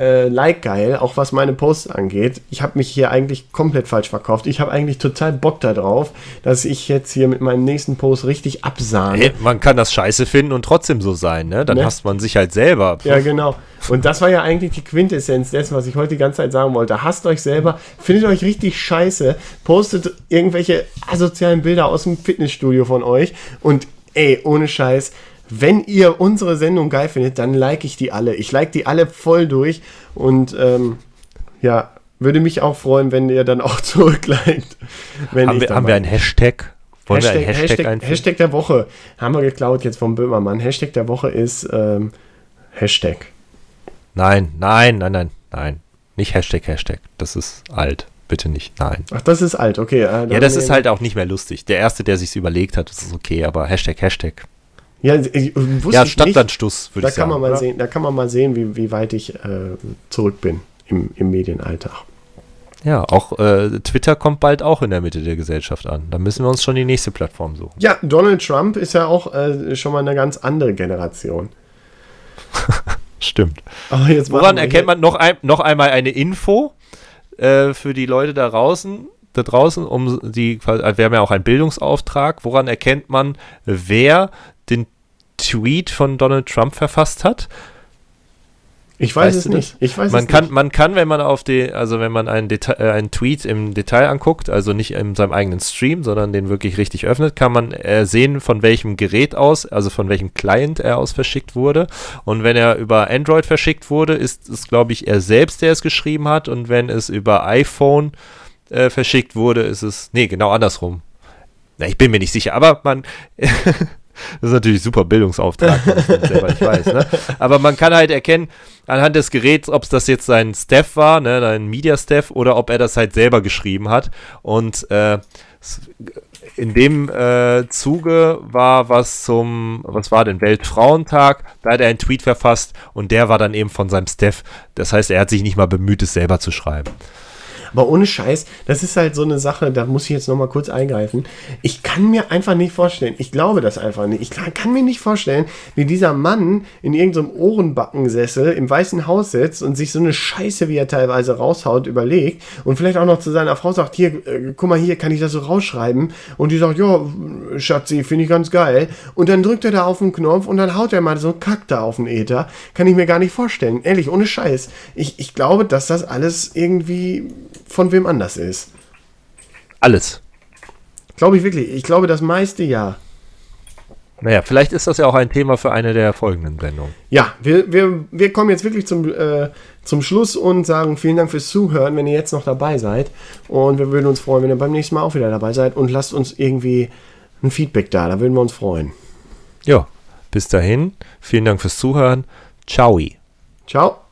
[SPEAKER 1] äh, like-geil, auch was meine Posts angeht. Ich habe mich hier eigentlich komplett falsch verkauft. Ich habe eigentlich total Bock darauf, dass ich jetzt hier mit meinem nächsten Post richtig absahne.
[SPEAKER 2] Hey, man kann das scheiße finden und trotzdem so sein, ne? Dann
[SPEAKER 1] Ne?
[SPEAKER 2] hasst man sich halt selber.
[SPEAKER 1] Ja, genau. Und das war ja eigentlich die Quintessenz dessen, was ich heute die ganze Zeit sagen wollte. Hasst euch selber, findet euch richtig scheiße, postet irgendwelche asozialen Bilder aus dem Fitnessstudio von euch und ey, ohne Scheiß, wenn ihr unsere Sendung geil findet, dann like ich die alle. Ich like die alle voll durch und ähm, ja, Würde mich auch freuen, wenn ihr dann auch zurückliked. Wenn
[SPEAKER 2] Haben, wir, haben wir einen Hashtag? Wollen
[SPEAKER 1] Hashtag,
[SPEAKER 2] wir einen Hashtag,
[SPEAKER 1] Hashtag? Hashtag der Woche. Haben wir geklaut jetzt vom Böhmermann. Hashtag der Woche ist ähm, Hashtag.
[SPEAKER 2] Nein, nein, nein, nein, nein. Nicht Hashtag, Hashtag. Das ist alt. Bitte nicht. Nein.
[SPEAKER 1] Ach, das ist alt, okay. äh,
[SPEAKER 2] Ja, das ist halt auch nicht mehr lustig. Der Erste, der sich's überlegt hat, das ist okay, aber Hashtag, Hashtag.
[SPEAKER 1] Ja, ich, wusste
[SPEAKER 2] Ja. Stadtlandstuss, würde ich
[SPEAKER 1] kann
[SPEAKER 2] sagen.
[SPEAKER 1] man mal sehen, da kann man mal sehen, wie, wie weit ich äh, zurück bin im, im Medienalltag.
[SPEAKER 2] Ja, auch äh, Twitter kommt bald auch in der Mitte der Gesellschaft an. Da müssen wir uns schon die nächste Plattform suchen.
[SPEAKER 1] Ja, Donald Trump ist ja auch äh, schon mal eine ganz andere Generation.
[SPEAKER 2] Stimmt.
[SPEAKER 1] Aber jetzt
[SPEAKER 2] Woran erkennt man noch, ein, noch einmal eine Info äh, für die Leute da draußen? Da draußen, um die, wir haben ja auch einen Bildungsauftrag. Woran erkennt man, wer den Tweet von Donald Trump verfasst hat?
[SPEAKER 1] Ich weiß
[SPEAKER 2] Weißt
[SPEAKER 1] es nicht. Ich weiß
[SPEAKER 2] man
[SPEAKER 1] es
[SPEAKER 2] kann,
[SPEAKER 1] nicht.
[SPEAKER 2] man kann, wenn man auf die, also wenn man einen, Deta äh, einen Tweet im Detail anguckt, also nicht in seinem eigenen Stream, sondern den wirklich richtig öffnet, kann man äh, sehen, von welchem Gerät aus, also von welchem Client er aus verschickt wurde. Und wenn er über Android verschickt wurde, ist es, glaube ich, er selbst, der es geschrieben hat. Und wenn es über iPhone äh, verschickt wurde, ist es, nee, genau andersrum. Na, ich bin mir nicht sicher, aber man, das ist natürlich super Bildungsauftrag, selber nicht weiß. Ne? Aber man kann halt erkennen, anhand des Geräts, ob es das jetzt sein Staff war, ne, ein Media Staff, oder ob er das halt selber geschrieben hat. Und äh, in dem äh, Zuge war was zum, was war denn, Weltfrauentag, da hat er einen Tweet verfasst und der war dann eben von seinem Staff. Das heißt, er hat sich nicht mal bemüht, es selber zu schreiben.
[SPEAKER 1] Aber ohne Scheiß, das ist halt so eine Sache, da muss ich jetzt nochmal kurz eingreifen. Ich kann mir einfach nicht vorstellen, ich glaube das einfach nicht, ich kann, mir nicht vorstellen, wie dieser Mann in irgendeinem Ohrenbackensessel im Weißen Haus sitzt und sich so eine Scheiße, wie er teilweise raushaut, überlegt und vielleicht auch noch zu seiner Frau sagt, hier, äh, guck mal, hier kann ich das so rausschreiben und die sagt, ja, Schatzi, finde ich ganz geil und dann drückt er da auf den Knopf und dann haut er mal so einen Kack da auf den Äther. Kann ich mir gar nicht vorstellen. Ehrlich, ohne Scheiß. Ich, ich glaube, dass das alles irgendwie von wem anders ist.
[SPEAKER 2] Alles.
[SPEAKER 1] Glaube ich wirklich. Ich glaube das meiste ja.
[SPEAKER 2] Naja, vielleicht ist das ja auch ein Thema für eine der folgenden Sendungen.
[SPEAKER 1] Ja, wir, wir, wir kommen jetzt wirklich zum, äh, zum Schluss und sagen vielen Dank fürs Zuhören, wenn ihr jetzt noch dabei seid. Und wir würden uns freuen, wenn ihr beim nächsten Mal auch wieder dabei seid und lasst uns irgendwie ein Feedback da. Da würden wir uns freuen.
[SPEAKER 2] Ja, bis dahin. Vielen Dank fürs Zuhören. Ciao.
[SPEAKER 1] Ciao.